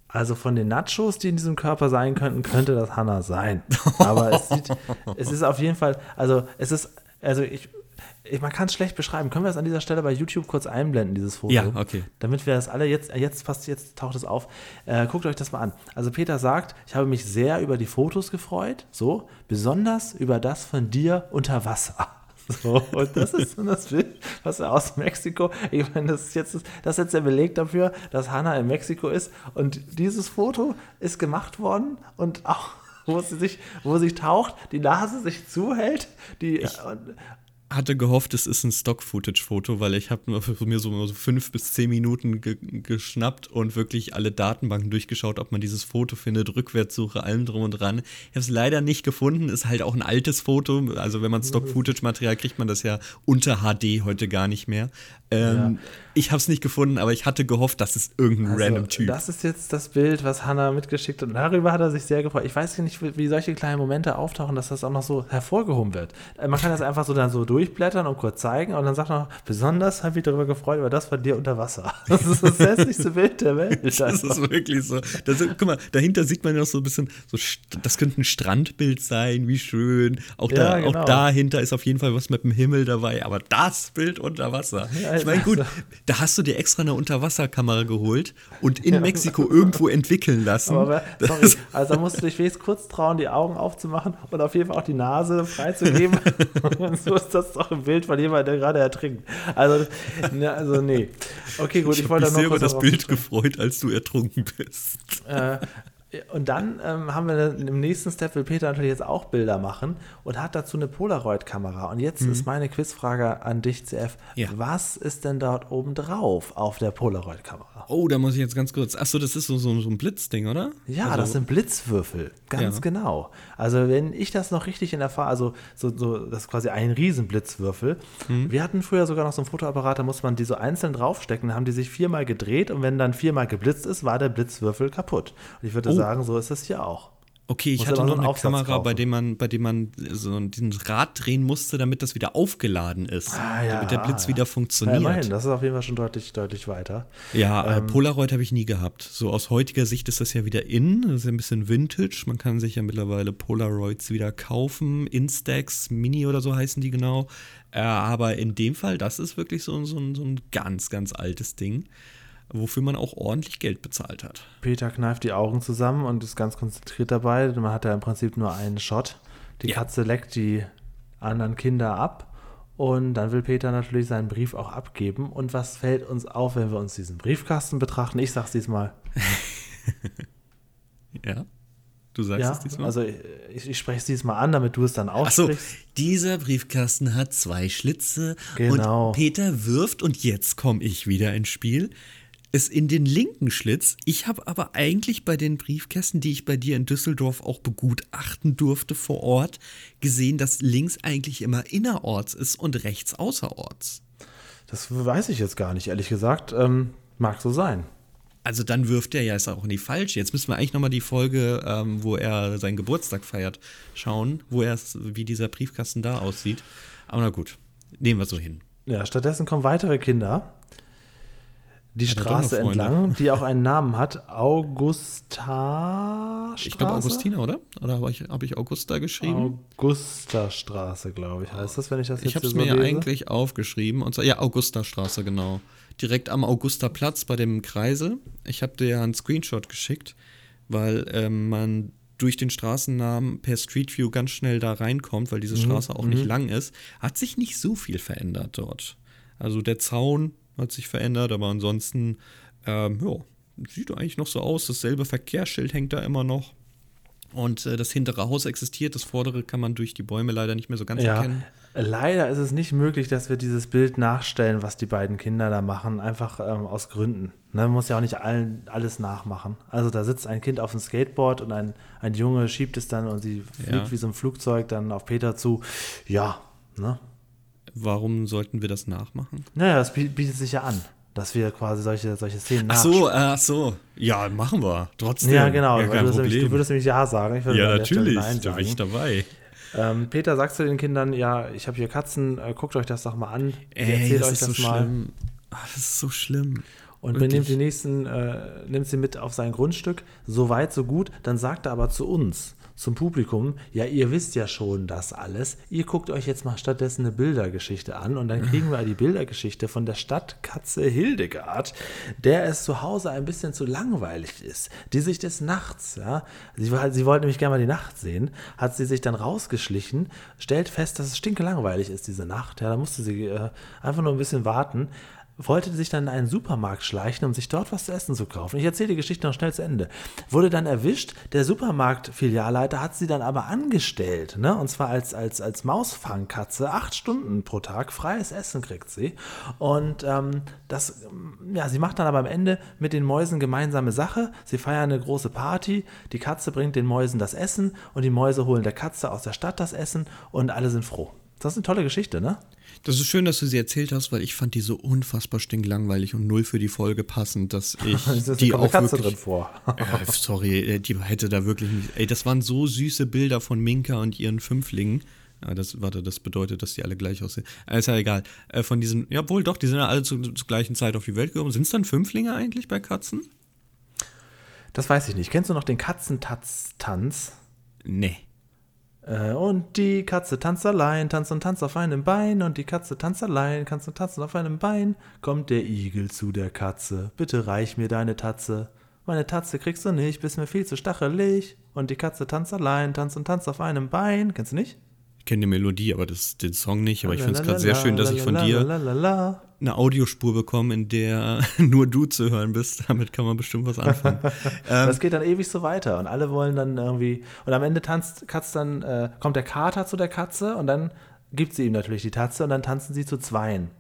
Also von den Nachos, die in diesem Körper sein könnten, könnte das Hannah sein. Aber es sieht, es ist auf jeden Fall, also es ist, also ich, ich man kann es schlecht beschreiben. Können wir das an dieser Stelle bei YouTube kurz einblenden, dieses Foto? Ja, okay. Damit wir das alle jetzt, jetzt fast jetzt taucht es auf. Äh, guckt euch das mal an. Also Peter sagt, ich habe mich sehr über die Fotos gefreut, so, besonders über das von dir unter Wasser. So, und das ist dann das Bild, was er aus Mexiko, ich meine, das ist jetzt, das ist jetzt der Beleg dafür, dass Hannah in Mexiko ist. Und dieses Foto ist gemacht worden und auch, wo sie sich, wo sie taucht, die Nase sich zuhält, die, und, hatte gehofft, es ist ein Stock-Footage-Foto, weil ich habe mir so, so fünf bis zehn Minuten ge geschnappt und wirklich alle Datenbanken durchgeschaut, ob man dieses Foto findet, Rückwärtssuche, allem drum und dran. Ich habe es leider nicht gefunden, ist halt auch ein altes Foto. Also wenn man Stock-Footage-Material kriegt man das ja unter HD heute gar nicht mehr. Ähm, ja. Ich habe es nicht gefunden, aber ich hatte gehofft, dass es irgendein also, random Typ. Das ist jetzt das Bild, was Hannah mitgeschickt hat. Und darüber hat er sich sehr gefreut. Ich weiß nicht, wie solche kleinen Momente auftauchen, dass das auch noch so hervorgehoben wird. Äh, man kann das einfach so dann so durchblättern und kurz zeigen und dann sagt er noch, besonders habe ich darüber gefreut, weil das von dir unter Wasser. Das ist das hässlichste Bild der Welt. das ist wirklich so. Das, guck mal, dahinter sieht man ja noch so ein bisschen, so, das könnte ein Strandbild sein, wie schön. Auch, ja, da, genau. auch dahinter ist auf jeden Fall was mit dem Himmel dabei, aber das Bild unter Wasser. Ja, ich meine, gut, da hast du dir extra eine Unterwasserkamera geholt und in Mexiko irgendwo entwickeln lassen. Aber, sorry, also da musst du dich wenigstens kurz trauen, die Augen aufzumachen und auf jeden Fall auch die Nase freizugeben. so ist das doch ein Bild von jemandem, der gerade ertrinkt. Also, ne, also nee. Okay, gut, ich, ich wollte noch sehr über das Bild gefreut, als du ertrunken bist. Äh, und dann ähm, haben wir im nächsten Step, will Peter natürlich jetzt auch Bilder machen und hat dazu eine Polaroid-Kamera. Und jetzt mhm. ist meine Quizfrage an dich, CF. Ja. Was ist denn dort oben drauf auf der Polaroid-Kamera? Oh, da muss ich jetzt ganz kurz. Achso, das ist so, so, so ein Blitzding, oder? Ja, also, das sind Blitzwürfel. Ganz ja. genau. Also, wenn ich das noch richtig in Erfahrung, also so, so, das ist quasi ein Riesenblitzwürfel. Mhm. Wir hatten früher sogar noch so einen Fotoapparat, da musste man die so einzeln draufstecken, dann haben die sich viermal gedreht und wenn dann viermal geblitzt ist, war der Blitzwürfel kaputt. Und ich würde oh. sagen, so ist es hier auch. Okay, ich Muss hatte noch eine Kamera, bei dem man, bei dem man so diesen Rad drehen musste, damit das wieder aufgeladen ist. Ah, ja, damit der Blitz ja. wieder funktioniert. Ja, immerhin, das ist auf jeden Fall schon deutlich, deutlich weiter. Ja, äh, ähm, Polaroid habe ich nie gehabt. So aus heutiger Sicht ist das ja wieder in, das ist ja ein bisschen Vintage. Man kann sich ja mittlerweile Polaroids wieder kaufen. Instax, Mini oder so heißen die genau. Äh, aber in dem Fall, das ist wirklich so, so, so ein ganz, ganz altes Ding wofür man auch ordentlich Geld bezahlt hat. Peter kneift die Augen zusammen und ist ganz konzentriert dabei. Man hat ja im Prinzip nur einen Shot. Die ja. Katze leckt die anderen Kinder ab. Und dann will Peter natürlich seinen Brief auch abgeben. Und was fällt uns auf, wenn wir uns diesen Briefkasten betrachten? Ich sag's diesmal. ja. Du sagst ja, es diesmal? Also ich, ich spreche es diesmal an, damit du es dann aussprichst. Ach so, dieser Briefkasten hat zwei Schlitze genau. und Peter wirft und jetzt komme ich wieder ins Spiel es in den linken Schlitz. Ich habe aber eigentlich bei den Briefkästen, die ich bei dir in Düsseldorf auch begutachten durfte vor Ort, gesehen, dass links eigentlich immer innerorts ist und rechts außerorts. Das weiß ich jetzt gar nicht, ehrlich gesagt. Ähm, mag so sein. Also dann wirft er ja es auch in die falsche. Jetzt müssen wir eigentlich nochmal die Folge, ähm, wo er seinen Geburtstag feiert, schauen, wo er wie dieser Briefkasten da aussieht. Aber na gut, nehmen wir so hin. Ja, stattdessen kommen weitere Kinder die Straße entlang, die auch einen Namen hat. Augusta Ich glaube Augustina, oder? Oder habe ich, hab ich Augusta geschrieben? Augusta Straße, glaube ich, heißt das, wenn ich das jetzt Ich habe es mir ja eigentlich aufgeschrieben. Und zwar, ja, Augusta Straße, genau. Direkt am Augusta Platz bei dem Kreisel. Ich habe dir ja einen Screenshot geschickt, weil ähm, man durch den Straßennamen per Street View ganz schnell da reinkommt, weil diese mhm, Straße auch mhm. nicht lang ist. Hat sich nicht so viel verändert dort. Also der Zaun hat sich verändert, aber ansonsten, ähm, ja, sieht eigentlich noch so aus. Dasselbe Verkehrsschild hängt da immer noch. Und äh, das hintere Haus existiert, das vordere kann man durch die Bäume leider nicht mehr so ganz ja, erkennen. Leider ist es nicht möglich, dass wir dieses Bild nachstellen, was die beiden Kinder da machen, einfach ähm, aus Gründen. Ne, man muss ja auch nicht allen, alles nachmachen. Also da sitzt ein Kind auf dem Skateboard und ein, ein Junge schiebt es dann und sie fliegt ja. wie so ein Flugzeug dann auf Peter zu. Ja, ne? Warum sollten wir das nachmachen? Naja, das bietet sich ja an, dass wir quasi solche, solche Szenen Ach so, ach so. Ja, machen wir. Trotzdem. Ja, genau. Ja, kein du, Problem. du würdest nämlich Ja sagen. ja, natürlich. Da bin ich dabei. Ähm, Peter, sagst du den Kindern, ja, ich habe hier Katzen, äh, guckt euch das doch mal an. Ey, erzählt euch das, das so mal. Schlimm. Ach, das ist so schlimm. und Wirklich? nimmt die nächsten, äh, nimmt sie mit auf sein Grundstück. So weit, so gut. Dann sagt er aber zu uns, zum Publikum, ja, ihr wisst ja schon das alles. Ihr guckt euch jetzt mal stattdessen eine Bildergeschichte an und dann kriegen wir die Bildergeschichte von der Stadtkatze Hildegard, der es zu Hause ein bisschen zu langweilig ist, die sich des Nachts, ja, sie, sie wollte nämlich gerne mal die Nacht sehen, hat sie sich dann rausgeschlichen, stellt fest, dass es stinke langweilig ist diese Nacht, ja, da musste sie äh, einfach nur ein bisschen warten, wollte sich dann in einen Supermarkt schleichen, um sich dort was zu essen zu kaufen. Ich erzähle die Geschichte noch schnell zu Ende. Wurde dann erwischt, der Supermarkt-Filialleiter hat sie dann aber angestellt, ne? und zwar als, als, als Mausfangkatze, acht Stunden pro Tag, freies Essen kriegt sie. Und ähm, das, ja, sie macht dann aber am Ende mit den Mäusen gemeinsame Sache. Sie feiern eine große Party, die Katze bringt den Mäusen das Essen und die Mäuse holen der Katze aus der Stadt das Essen und alle sind froh. Das ist eine tolle Geschichte, ne? Das ist schön, dass du sie erzählt hast, weil ich fand die so unfassbar stinklangweilig und null für die Folge passend, dass ich ist die auch Katze wirklich, drin vor. Äh, sorry, die hätte da wirklich nicht. Ey, das waren so süße Bilder von Minka und ihren Fünflingen. Ja, das, warte, das bedeutet, dass die alle gleich aussehen. Äh, ist ja egal. Äh, von diesen, ja wohl doch, die sind ja alle zu, zur gleichen Zeit auf die Welt gekommen. Sind es dann Fünflinge eigentlich bei Katzen? Das weiß ich nicht. Kennst du noch den Katzentanz-Tanz? Nee. Äh, und die Katze tanzt allein, tanzt und tanzt auf einem Bein. Und die Katze tanzt allein, tanzt und tanzt auf einem Bein. Kommt der Igel zu der Katze. Bitte reich mir deine Tatze. Meine Tatze kriegst du nicht, bist mir viel zu stachelig. Und die Katze tanzt allein, tanzt und tanzt auf einem Bein. Kennst du nicht? Ich kenne die Melodie, aber das, den Song nicht. Aber ich finde es gerade sehr schön, dass ich von dir eine Audiospur bekomme, in der nur du zu hören bist. Damit kann man bestimmt was anfangen. Das geht dann ewig so weiter und alle wollen dann irgendwie und am Ende tanzt Katz dann äh, kommt der Kater zu der Katze und dann gibt sie ihm natürlich die Tatze und dann tanzen sie zu zweien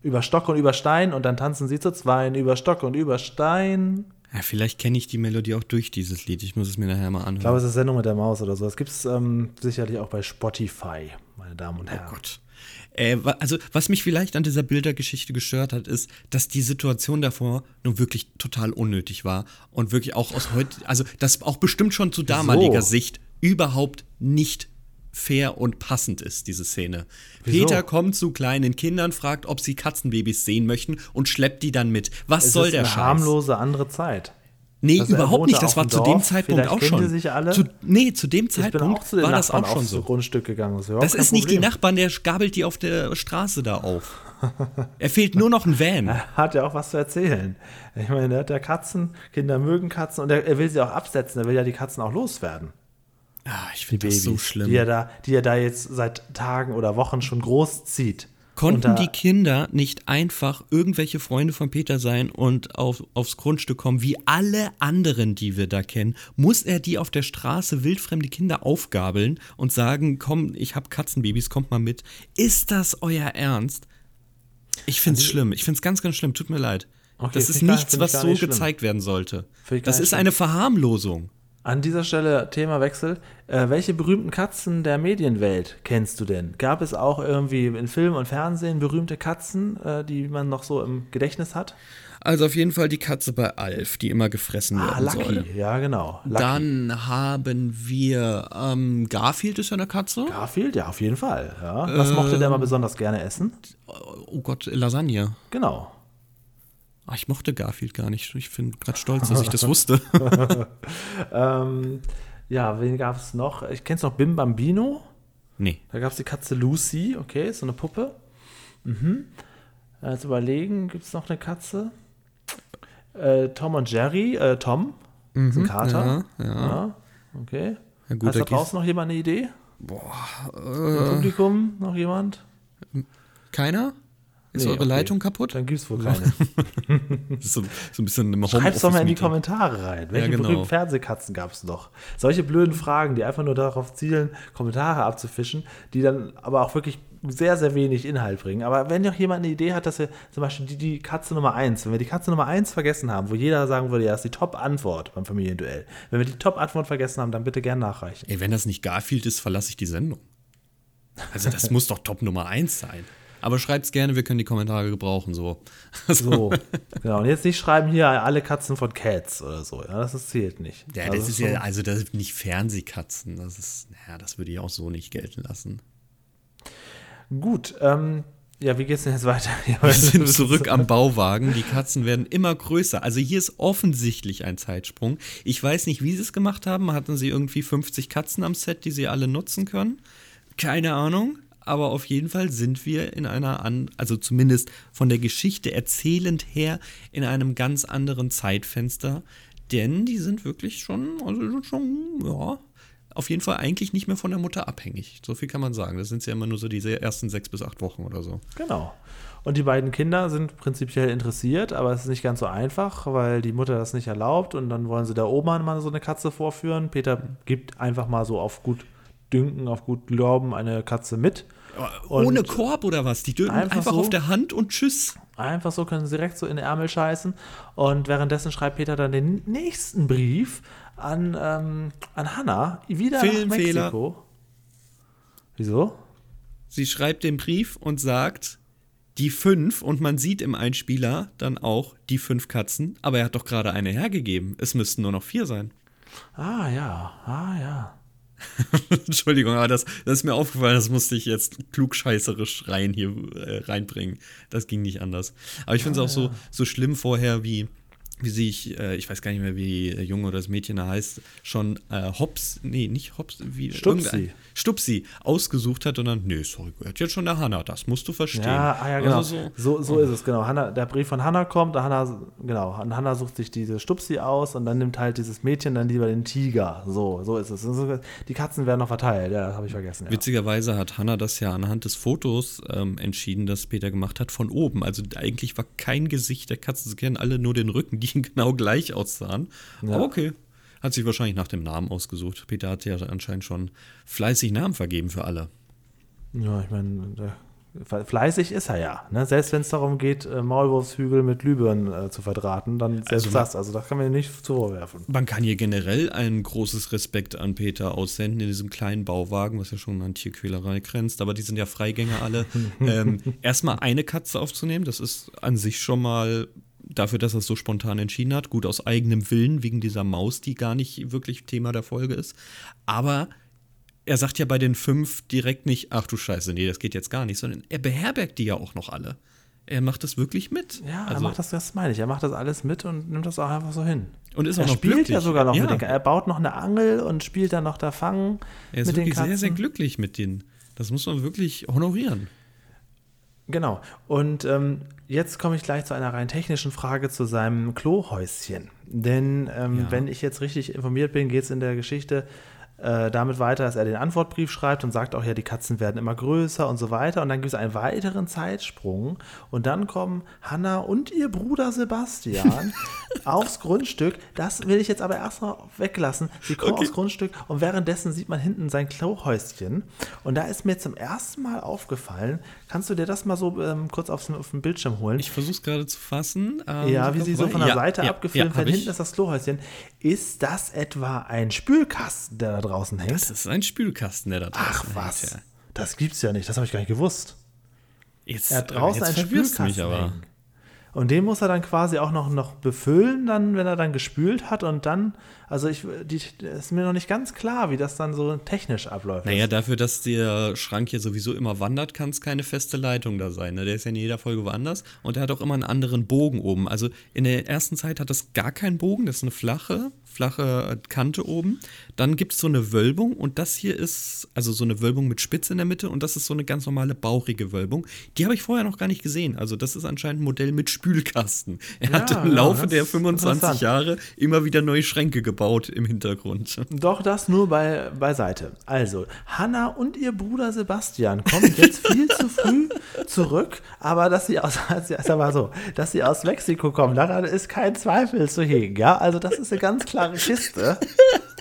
über Stock und über Stein und dann tanzen sie zu zweien über Stock und über Stein. Ja, vielleicht kenne ich die Melodie auch durch dieses Lied. Ich muss es mir nachher mal anhören. Ich glaube, es ist Sendung mit der Maus oder so. Das gibt es ähm, sicherlich auch bei Spotify, meine Damen und Herren. Oh Gott. Äh, also, was mich vielleicht an dieser Bildergeschichte gestört hat, ist, dass die Situation davor nun wirklich total unnötig war und wirklich auch aus heute, also das auch bestimmt schon zu damaliger Sicht überhaupt nicht fair und passend ist, diese Szene. Wieso? Peter kommt zu kleinen Kindern, fragt, ob sie Katzenbabys sehen möchten und schleppt die dann mit. Was Es soll ist der eine Scheiß? harmlose andere Zeit. Nee, Also er überhaupt nicht. Das war zu dem Zeitpunkt vielleicht auch schon. sich alle. Zu, nee, zu dem Zeitpunkt zu war das auch schon so. Grundstück gegangen. Das, Das ist nicht die. Nachbarn, der gabelt die auf der Straße da auf. Er fehlt nur noch ein Van. Er hat ja auch was zu erzählen. Ich meine, er hat ja Katzen, Kinder mögen Katzen und er, er will sie auch absetzen. Er will ja die Katzen auch loswerden. Ah, ich finde das so schlimm. Die er, da, die er da jetzt seit Tagen oder Wochen schon groß zieht. Konnten die Kinder nicht einfach irgendwelche Freunde von Peter sein und auf, aufs Grundstück kommen, wie alle anderen, die wir da kennen? Muss er die auf der Straße wildfremde Kinder aufgabeln und sagen, komm, ich hab Katzenbabys, kommt mal mit? Ist das euer Ernst? Ich find's schlimm. Ich find's ganz, ganz schlimm. Tut mir leid. Okay, das ist nichts, was so nicht gezeigt werden sollte. Das ist eine Verharmlosung. An dieser Stelle Themawechsel. Äh, welche berühmten Katzen der Medienwelt kennst du denn? Gab es auch irgendwie in Film und Fernsehen berühmte Katzen, äh, die man noch so im Gedächtnis hat? Also auf jeden Fall die Katze bei Alf, die immer gefressen Ah, werden Lucky. soll. Ja, genau. Lucky. Dann haben wir ähm, Garfield ist ja eine Katze. Garfield, ja, auf jeden Fall. Ja. Was mochte der mal besonders gerne essen? Oh Gott, Lasagne. Genau. Ah, ich mochte Garfield gar nicht. Ich bin gerade stolz, dass ich das wusste. Ähm, ja, wen gab es noch? Ich kenn's noch Bim Bambino. nee. Da gab es die Katze Lucy, okay, so eine Puppe. Mhm. Jetzt überlegen, gibt es noch eine Katze? Äh, Tom und Jerry, äh, Tom, ist ein Kater. ja, ja. Ja, okay. Ja, gut, Hast da draußen noch jemand eine Idee? Boah, Im Publikum noch jemand? keiner? Ist Nee, eure okay. Leitung kaputt? Dann gibt es wohl keine. Das ist so, so ein bisschen im Schreib's doch mal in die. Kommentare rein. Welche genau. berühmten Fernsehkatzen gab es noch? Solche blöden Fragen, die einfach nur darauf zielen, Kommentare abzufischen, die dann aber auch wirklich sehr, sehr wenig Inhalt bringen. Aber wenn noch jemand eine Idee hat, dass wir zum Beispiel die, die Katze Nummer 1, wenn wir die Katze Nummer 1 vergessen haben, wo jeder sagen würde, ja, das ist die Top-Antwort beim Familienduell. Wenn wir die Top-Antwort vergessen haben, dann bitte gern nachreichen. Ey, wenn das nicht Garfield ist, verlasse ich die Sendung. Also das muss doch Top Nummer 1 sein. Aber schreibt's gerne, wir können die Kommentare gebrauchen. So. So, genau. Und jetzt nicht schreiben hier alle Katzen von Cats oder so. Ja, das zählt nicht. Ja, Also das ist ja, also das sind nicht Fernsehkatzen. Das ist, naja, das würde ich auch so nicht gelten lassen. Gut, ähm, Ja, wie geht's denn jetzt weiter? Ja, Wir sind zurück am Bauwagen. Die Katzen werden immer größer. Also hier ist offensichtlich ein Zeitsprung. Ich weiß nicht, wie sie es gemacht haben. Hatten sie irgendwie 50 Katzen am Set, die sie alle nutzen können? Keine Ahnung. Aber auf jeden Fall sind wir in einer, an also zumindest von der Geschichte erzählend her, in einem ganz anderen Zeitfenster. Denn die sind wirklich schon, also schon, ja, auf jeden Fall eigentlich nicht mehr von der Mutter abhängig. So viel kann man sagen. Das sind ja immer nur so diese ersten sechs bis acht Wochen oder so. Genau. Und die beiden Kinder sind prinzipiell interessiert, aber es ist nicht ganz so einfach, weil die Mutter das nicht erlaubt und dann wollen sie der Oma mal so eine Katze vorführen. Peter gibt einfach mal so auf gut Dünken, auf gut Glauben eine Katze mit. Und Ohne Korb oder was? Die dürfen einfach einfach, so. auf der Hand und tschüss. Einfach so können sie direkt so in den Ärmel scheißen. Und währenddessen schreibt Peter dann den nächsten Brief an, ähm, an Hannah, wieder nach Filmfehler. Mexiko. Wieso? Sie schreibt den Brief und sagt die fünf und man sieht im Einspieler dann auch die fünf Katzen, aber er hat doch gerade eine hergegeben. Es müssten nur noch vier sein. Ah ja, ah ja. Entschuldigung, aber das, das ist mir aufgefallen, das musste ich jetzt klugscheißerisch rein hier äh, reinbringen. Das ging nicht anders. Aber ich finde es auch so, so schlimm vorher, wie, wie sich, äh, ich weiß gar nicht mehr, wie der Junge oder das Mädchen da heißt, schon äh, Hops, nee, nicht Hops, wie Stupsi. Stupsi ausgesucht hat und dann, nee, sorry, gehört jetzt schon der Hanna, das musst du verstehen. Ja, ah, ja genau. Also so, so, ist es, genau. Hannah, der Brief von Hannah kommt, Hannah, genau, und Hannah sucht sich diese Stupsi aus und dann nimmt halt dieses Mädchen dann lieber den Tiger. So, so ist es. So- Die Katzen werden noch verteilt, ja, habe ich vergessen. Ja. Witzigerweise hat Hannah das ja anhand des Fotos ähm, entschieden, das Peter gemacht hat, von oben. Also eigentlich war kein Gesicht der Katzen zu kennen, alle nur den Rücken, die genau gleich aussahen. Ja. Aber okay. Hat sich wahrscheinlich nach dem Namen ausgesucht. Peter hat ja anscheinend schon fleißig Namen vergeben für alle. Ja, ich meine, der- fleißig ist er ja. Ne? Selbst wenn es darum geht, äh, Maulwurfshügel mit Glühbirnen äh, zu verdrahten, dann selbst Also, das. Also das kann man nicht vorwerfen. Man kann hier generell ein großes Respekt an Peter aussenden in diesem kleinen Bauwagen, was ja schon an Tierquälerei grenzt, aber die sind ja Freigänger alle. ähm, erstmal eine Katze aufzunehmen, das ist an sich schon mal dafür, dass er es so spontan entschieden hat, gut aus eigenem Willen, wegen dieser Maus, die gar nicht wirklich Thema der Folge ist. Aber er sagt ja bei den fünf direkt nicht, ach du Scheiße, nee, das geht jetzt gar nicht, sondern er beherbergt die ja auch noch alle. Er macht das wirklich mit. Ja, also, er macht das, das meine ich. Er macht das alles mit und nimmt das auch einfach so hin. und ist Er auch noch spielt glücklich. ja sogar noch ja. mit den. Er baut noch eine Angel und spielt dann noch da Fangen Er ist mit den wirklich Katzen. sehr, sehr glücklich mit denen. Das muss man wirklich honorieren. Genau. Und ähm, jetzt komme ich gleich zu einer rein technischen Frage zu seinem Klohäuschen. Denn ähm, Ja. wenn ich jetzt richtig informiert bin, geht es in der Geschichte äh, damit weiter, dass er den Antwortbrief schreibt und sagt auch, ja, die Katzen werden immer größer und so weiter. Und dann gibt es einen weiteren Zeitsprung. Und dann kommen Hanna und ihr Bruder Sebastian aufs Grundstück. Das will ich jetzt aber erstmal weglassen. Sie kommen aufs Grundstück und währenddessen sieht man hinten sein Klohäuschen. Und da ist mir zum ersten Mal aufgefallen, kannst du dir das mal so ähm, kurz aufs, auf den Bildschirm holen? Ich versuche es gerade zu fassen. ähm, ja, wie sie so von der ja, Seite ja, abgefilmt ja, werden. hab Hinten ist das Klohäuschen. Ist das etwa ein Spülkasten, der draußen hängt? Das ist ein Spülkasten, der da draußen Ach hängt, was. ja. Das gibt's ja nicht. Das habe ich gar nicht gewusst. Jetzt, Er hat draußen einen Spülkasten mich aber. hängen. Und den muss er dann quasi auch noch, noch befüllen, dann, wenn er dann gespült hat. Und dann, also ich, die, ist mir noch nicht ganz klar, wie das dann so technisch abläuft. Naja, dafür, dass der Schrank ja sowieso immer wandert, kann es keine feste Leitung da sein. Ne? Der ist ja in jeder Folge woanders und der hat auch immer einen anderen Bogen oben. Also in der ersten Zeit hat das gar keinen Bogen, das ist eine flache, flache Kante oben. Dann gibt es so eine Wölbung und das hier ist, also so eine Wölbung mit Spitze in der Mitte und das ist so eine ganz normale bauchige Wölbung. Die habe ich vorher noch gar nicht gesehen. Also das ist anscheinend ein Modell mit Spülkasten. Er Ja, hat im Laufe der ist 25 interessant. Jahre immer wieder neue Schränke gebaut im Hintergrund. Doch, das nur bei, beiseite. Also, Hanna und ihr Bruder Sebastian kommen jetzt viel zu früh zurück, aber dass sie aus, sag mal so, dass sie aus Mexiko kommen, daran ist kein Zweifel zu hegen, ja? Also, das ist eine ganz klare Kiste.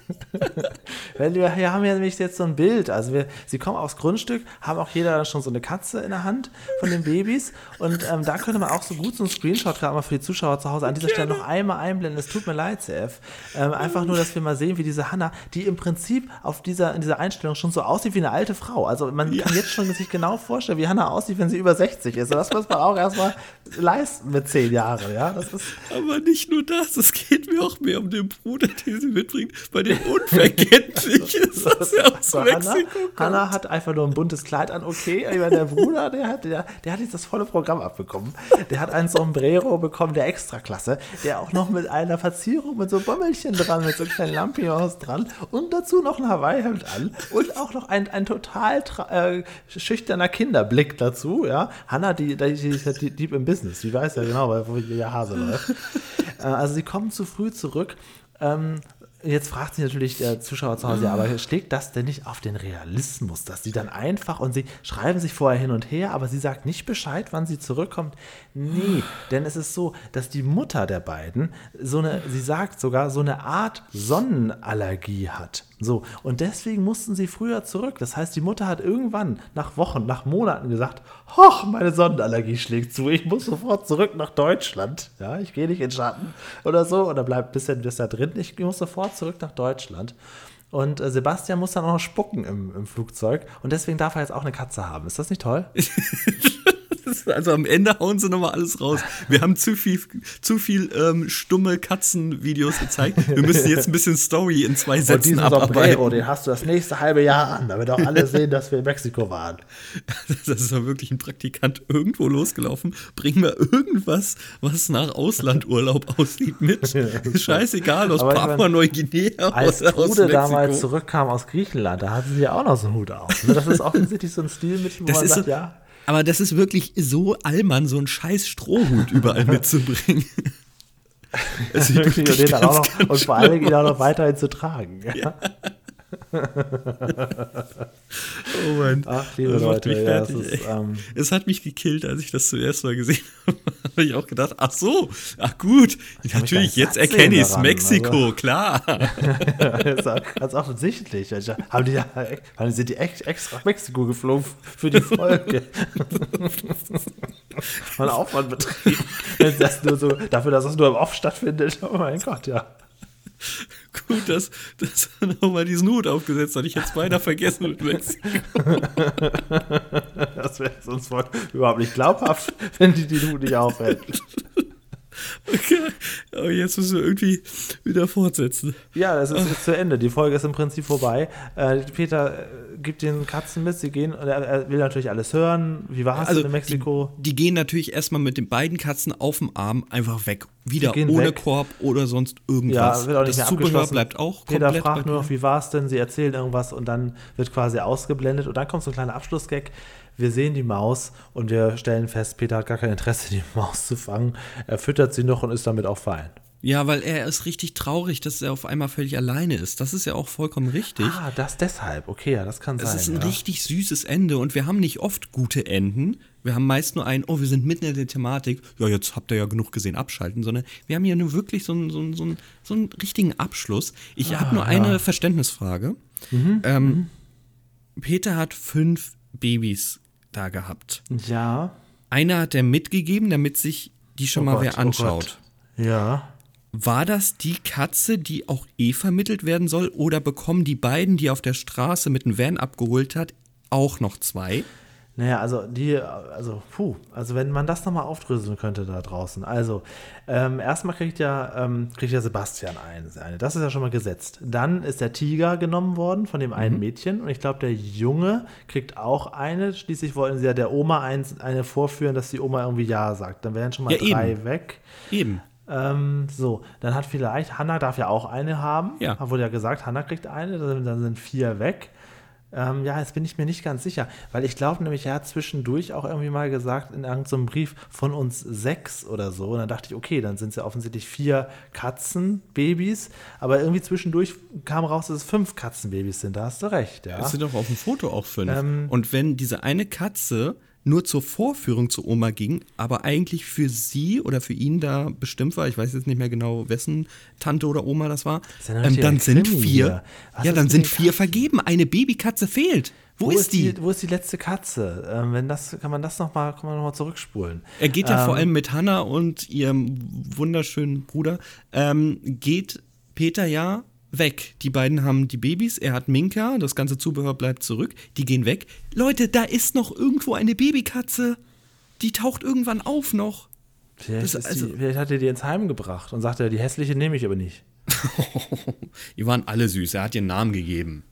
Wenn wir hier haben ja nämlich jetzt so ein Bild. Also wir, sie kommen aufs Grundstück, haben auch jeder schon so eine Katze in der Hand von den Babys. Und ähm, da könnte man auch so gut so einen Screenshot gerade mal für die Zuschauer zu Hause an dieser Stelle noch einmal einblenden. Es tut mir leid, CF. Ähm, einfach nur, dass wir mal sehen, wie diese Hanna, die im Prinzip auf dieser, in dieser Einstellung schon so aussieht wie eine alte Frau. Also man kann jetzt schon sich genau vorstellen, wie Hanna aussieht, wenn sie über 60 ist. Und das muss man auch erstmal leisten mit zehn Jahren. Ja, das ist Aber nicht nur das, es geht mir auch mehr um den Bruder, den sie mitbringt. Bei dem Wie unverkenntlich ist das ja aus So, Mexiko. Hanna, Hanna hat einfach nur ein buntes Kleid an, okay. Meine, der Bruder, der hat, der, der hat jetzt das volle Programm abbekommen. Der hat ein Sombrero bekommen, der Extraklasse, der auch noch mit einer Verzierung mit so Bommelchen dran, mit so kleinen Lampions dran und dazu noch ein Hawaii-Hemd an und auch noch ein, ein total äh, schüchterner Kinderblick dazu, ja. Hanna, die, die, die ist ja deep im Business, die weiß ja genau, wo ihr Hase läuft. Äh, also sie kommen zu früh zurück. Ähm, Jetzt fragt sich natürlich der Zuschauer zu Hause, ja, aber schlägt das denn nicht auf den Realismus, dass sie dann einfach und sie schreiben sich vorher hin und her, aber sie sagt nicht Bescheid, wann sie zurückkommt? Nee, denn es ist so, dass die Mutter der beiden so eine, sie sagt sogar, so eine Art Sonnenallergie hat. So, und deswegen mussten sie früher zurück. Das heißt, die Mutter hat irgendwann nach Wochen, nach Monaten gesagt, hoch, meine Sonnenallergie schlägt zu, ich muss sofort zurück nach Deutschland. Ja, ich gehe nicht in Schatten oder so oder bleib bis er, bis er drin. Ich muss sofort zurück nach Deutschland. Und äh, Sebastian muss dann auch noch spucken im, im Flugzeug und deswegen darf er jetzt auch eine Katze haben. Ist das nicht toll? Also am Ende hauen sie nochmal alles raus. Wir haben zu viel, zu viel ähm, stumme Katzenvideos gezeigt. Wir müssen jetzt ein bisschen Story in zwei Und Sätzen diesen Sombrero, abarbeiten. den hast du das nächste halbe Jahr an, damit auch alle sehen, dass wir in Mexiko waren. Das ist ja wirklich ein Praktikant irgendwo losgelaufen. Bring mir irgendwas, was nach Auslandurlaub aussieht mit. Scheißegal, aus Aber ich Papua mein, Neuguinea Als oder aus Trude damals Mexiko. zurückkam aus Griechenland, da hatten sie ja auch noch so einen Hut auf. ne? Das ist offensichtlich so ein Stil, mit dem man sagt, so, ja. Aber das ist wirklich so Allmann, so einen scheiß Strohhut überall mitzubringen. Es sieht Wirklich, und, den dann auch ganz, noch, ganz und vor allem ihn auch noch weiterhin zu tragen. Ja. Oh Mann. Ach, liebe Das Leute, mich ja, fertig, ist, ey. ähm, es hat mich gekillt, als ich das zuerst mal gesehen habe. habe ich auch gedacht, ach so, ach gut, natürlich, jetzt erkenne ich es, daran, Mexiko, also. klar. das ist auch ganz offensichtlich. Also, Haben die, haben- sind die echt extra nach Mexiko geflogen für die Folge? Mal Aufwand betrieben. Das nur so, dafür, dass das nur im Off stattfindet. Oh mein Gott, ja. Gut, dass, dass er nochmal diesen Hut aufgesetzt hat. Ich hätte es beinahe vergessen mit Mexiko. Das wäre sonst überhaupt nicht glaubhaft, wenn die die Hut nicht aufhält. Okay. Aber jetzt müssen wir irgendwie wieder fortsetzen. Ja, das ist jetzt zu Ende. Die Folge ist im Prinzip vorbei. Äh, Peter äh, gibt den Katzen mit, sie gehen, und er, er will natürlich alles hören. Wie war es Also in Mexiko? Die, die gehen natürlich erstmal mit den beiden Katzen auf dem Arm einfach weg. Wieder ohne weg. Korb oder sonst irgendwas. Ja, wird auch nicht das Zubehör bleibt auch Peter fragt nur noch, wie war es denn? Sie erzählen irgendwas und dann wird quasi ausgeblendet und dann kommt so ein kleiner Abschlussgag. Wir sehen die Maus und wir stellen fest, Peter hat gar kein Interesse, die Maus zu fangen. Er füttert sie noch und ist damit auch fein. Ja, weil er ist richtig traurig, dass er auf einmal völlig alleine ist. Das ist ja auch vollkommen richtig. Ah, das deshalb. Okay, ja, das kann Es sein. ist ein ja. richtig süßes Ende und wir haben nicht oft gute Enden. Wir haben meist nur ein, oh, wir sind mitten in der Thematik. Ja, jetzt habt ihr ja genug gesehen, abschalten. Sondern wir haben hier nur wirklich so einen, so einen, so einen, so einen richtigen Abschluss. Ich habe nur eine Verständnisfrage. Ähm, Peter hat fünf Babys da gehabt. Ja. Einer hat er mitgegeben, damit sich die schon Oh mal Gott, wer oh anschaut. Gott. Ja. War das die Katze, die auch eh vermittelt werden soll? Oder bekommen die beiden, die er auf der Straße mit dem Van abgeholt hat, auch noch zwei? Naja, also die, also puh, also wenn man das nochmal aufdröseln könnte da draußen. Also, ähm, erstmal kriegt ja, ähm, kriegt ja Sebastian ein, eine. Das ist ja schon mal gesetzt. Dann ist der Tiger genommen worden von dem Mhm. einen Mädchen und ich glaube, der Junge kriegt auch eine. Schließlich wollten sie ja der Oma eins, eine vorführen, dass die Oma irgendwie Ja sagt. Dann wären schon mal Ja, drei eben. weg. Eben. Ähm, so, dann hat vielleicht, Hanna darf ja auch eine haben. Ja. Wurde ja gesagt, Hanna kriegt eine, dann sind vier weg. Ähm, ja, jetzt bin ich mir nicht ganz sicher, weil ich glaube nämlich, er hat zwischendurch auch irgendwie mal gesagt in irgendeinem Brief von uns sechs oder so. Und dann dachte ich, okay, dann sind es ja offensichtlich vier Katzenbabys, aber irgendwie zwischendurch kam raus, dass es fünf Katzenbabys sind. Da hast du recht, ja. Es sind doch auf dem Foto auch fünf. Ähm. und wenn diese eine Katze nur zur Vorführung zur Oma ging, aber eigentlich für sie oder für ihn da bestimmt war, ich weiß jetzt nicht mehr genau, wessen Tante oder Oma das war, ähm, dann sind Krimi vier, ja, dann sind vier Katzen? vergeben. Eine Babykatze fehlt. Wo, ist die? Wo ist die letzte Katze? Ähm, wenn das, kann man das nochmal, kann man noch mal zurückspulen. Er geht ja vor Ähm, allem mit Hannah und ihrem wunderschönen Bruder, ähm, geht Peter ja weg. Die beiden haben die Babys, er hat Minka, das ganze Zubehör bleibt zurück, die gehen weg. Leute, da ist noch irgendwo eine Babykatze. Die taucht irgendwann auf noch. Vielleicht, Das- also- die, vielleicht hat er die ins Heim gebracht und sagte, die hässliche nehme ich aber nicht. Die waren alle süß. Er hat ihren Namen gegeben.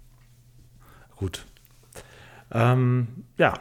Gut. Ähm, ja,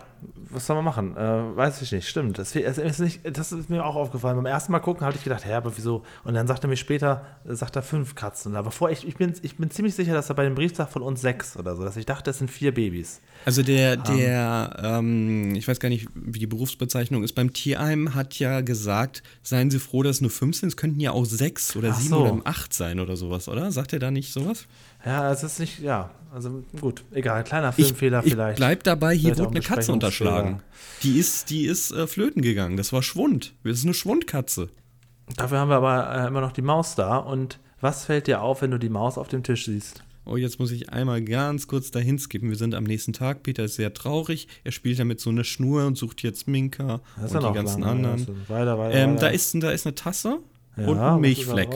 was soll man machen? Äh, weiß ich nicht. Stimmt. Das, ist nicht, das ist mir auch aufgefallen. Beim ersten Mal gucken hatte ich gedacht, hä, aber wieso? Und dann sagt er mir später, sagt er fünf Katzen. Aber vor, ich, ich, bin, ich bin ziemlich sicher, dass er bei dem Brief sagt von uns sechs oder so. Dass ich dachte, es sind vier Babys. Also der, der, ähm, ich weiß gar nicht, wie die Berufsbezeichnung ist, beim Tierheim hat ja gesagt, seien Sie froh, dass es nur fünf sind, es könnten ja auch sechs oder sieben so. oder acht sein oder sowas, oder? Sagt er da nicht sowas? Ja, es ist nicht, ja, also gut, egal, kleiner Ich, Filmfehler ich vielleicht. bleib dabei, hier Vielleicht wurde eine ein Katze unterschlagen. Die ist, die ist äh, flöten gegangen, das war Schwund. Das ist eine Schwundkatze. Dafür haben wir aber äh, immer noch die Maus da. Und was fällt dir auf, wenn du die Maus auf dem Tisch siehst? Oh, jetzt muss ich einmal ganz kurz dahin skippen. Wir sind am nächsten Tag. Peter ist sehr traurig. Er spielt damit so eine Schnur und sucht jetzt Minka und ja die ganzen lange, anderen. also Weiter, weiter, Ähm, weiter. da, ist, da ist eine Tasse Ja, und ein Milchfleck.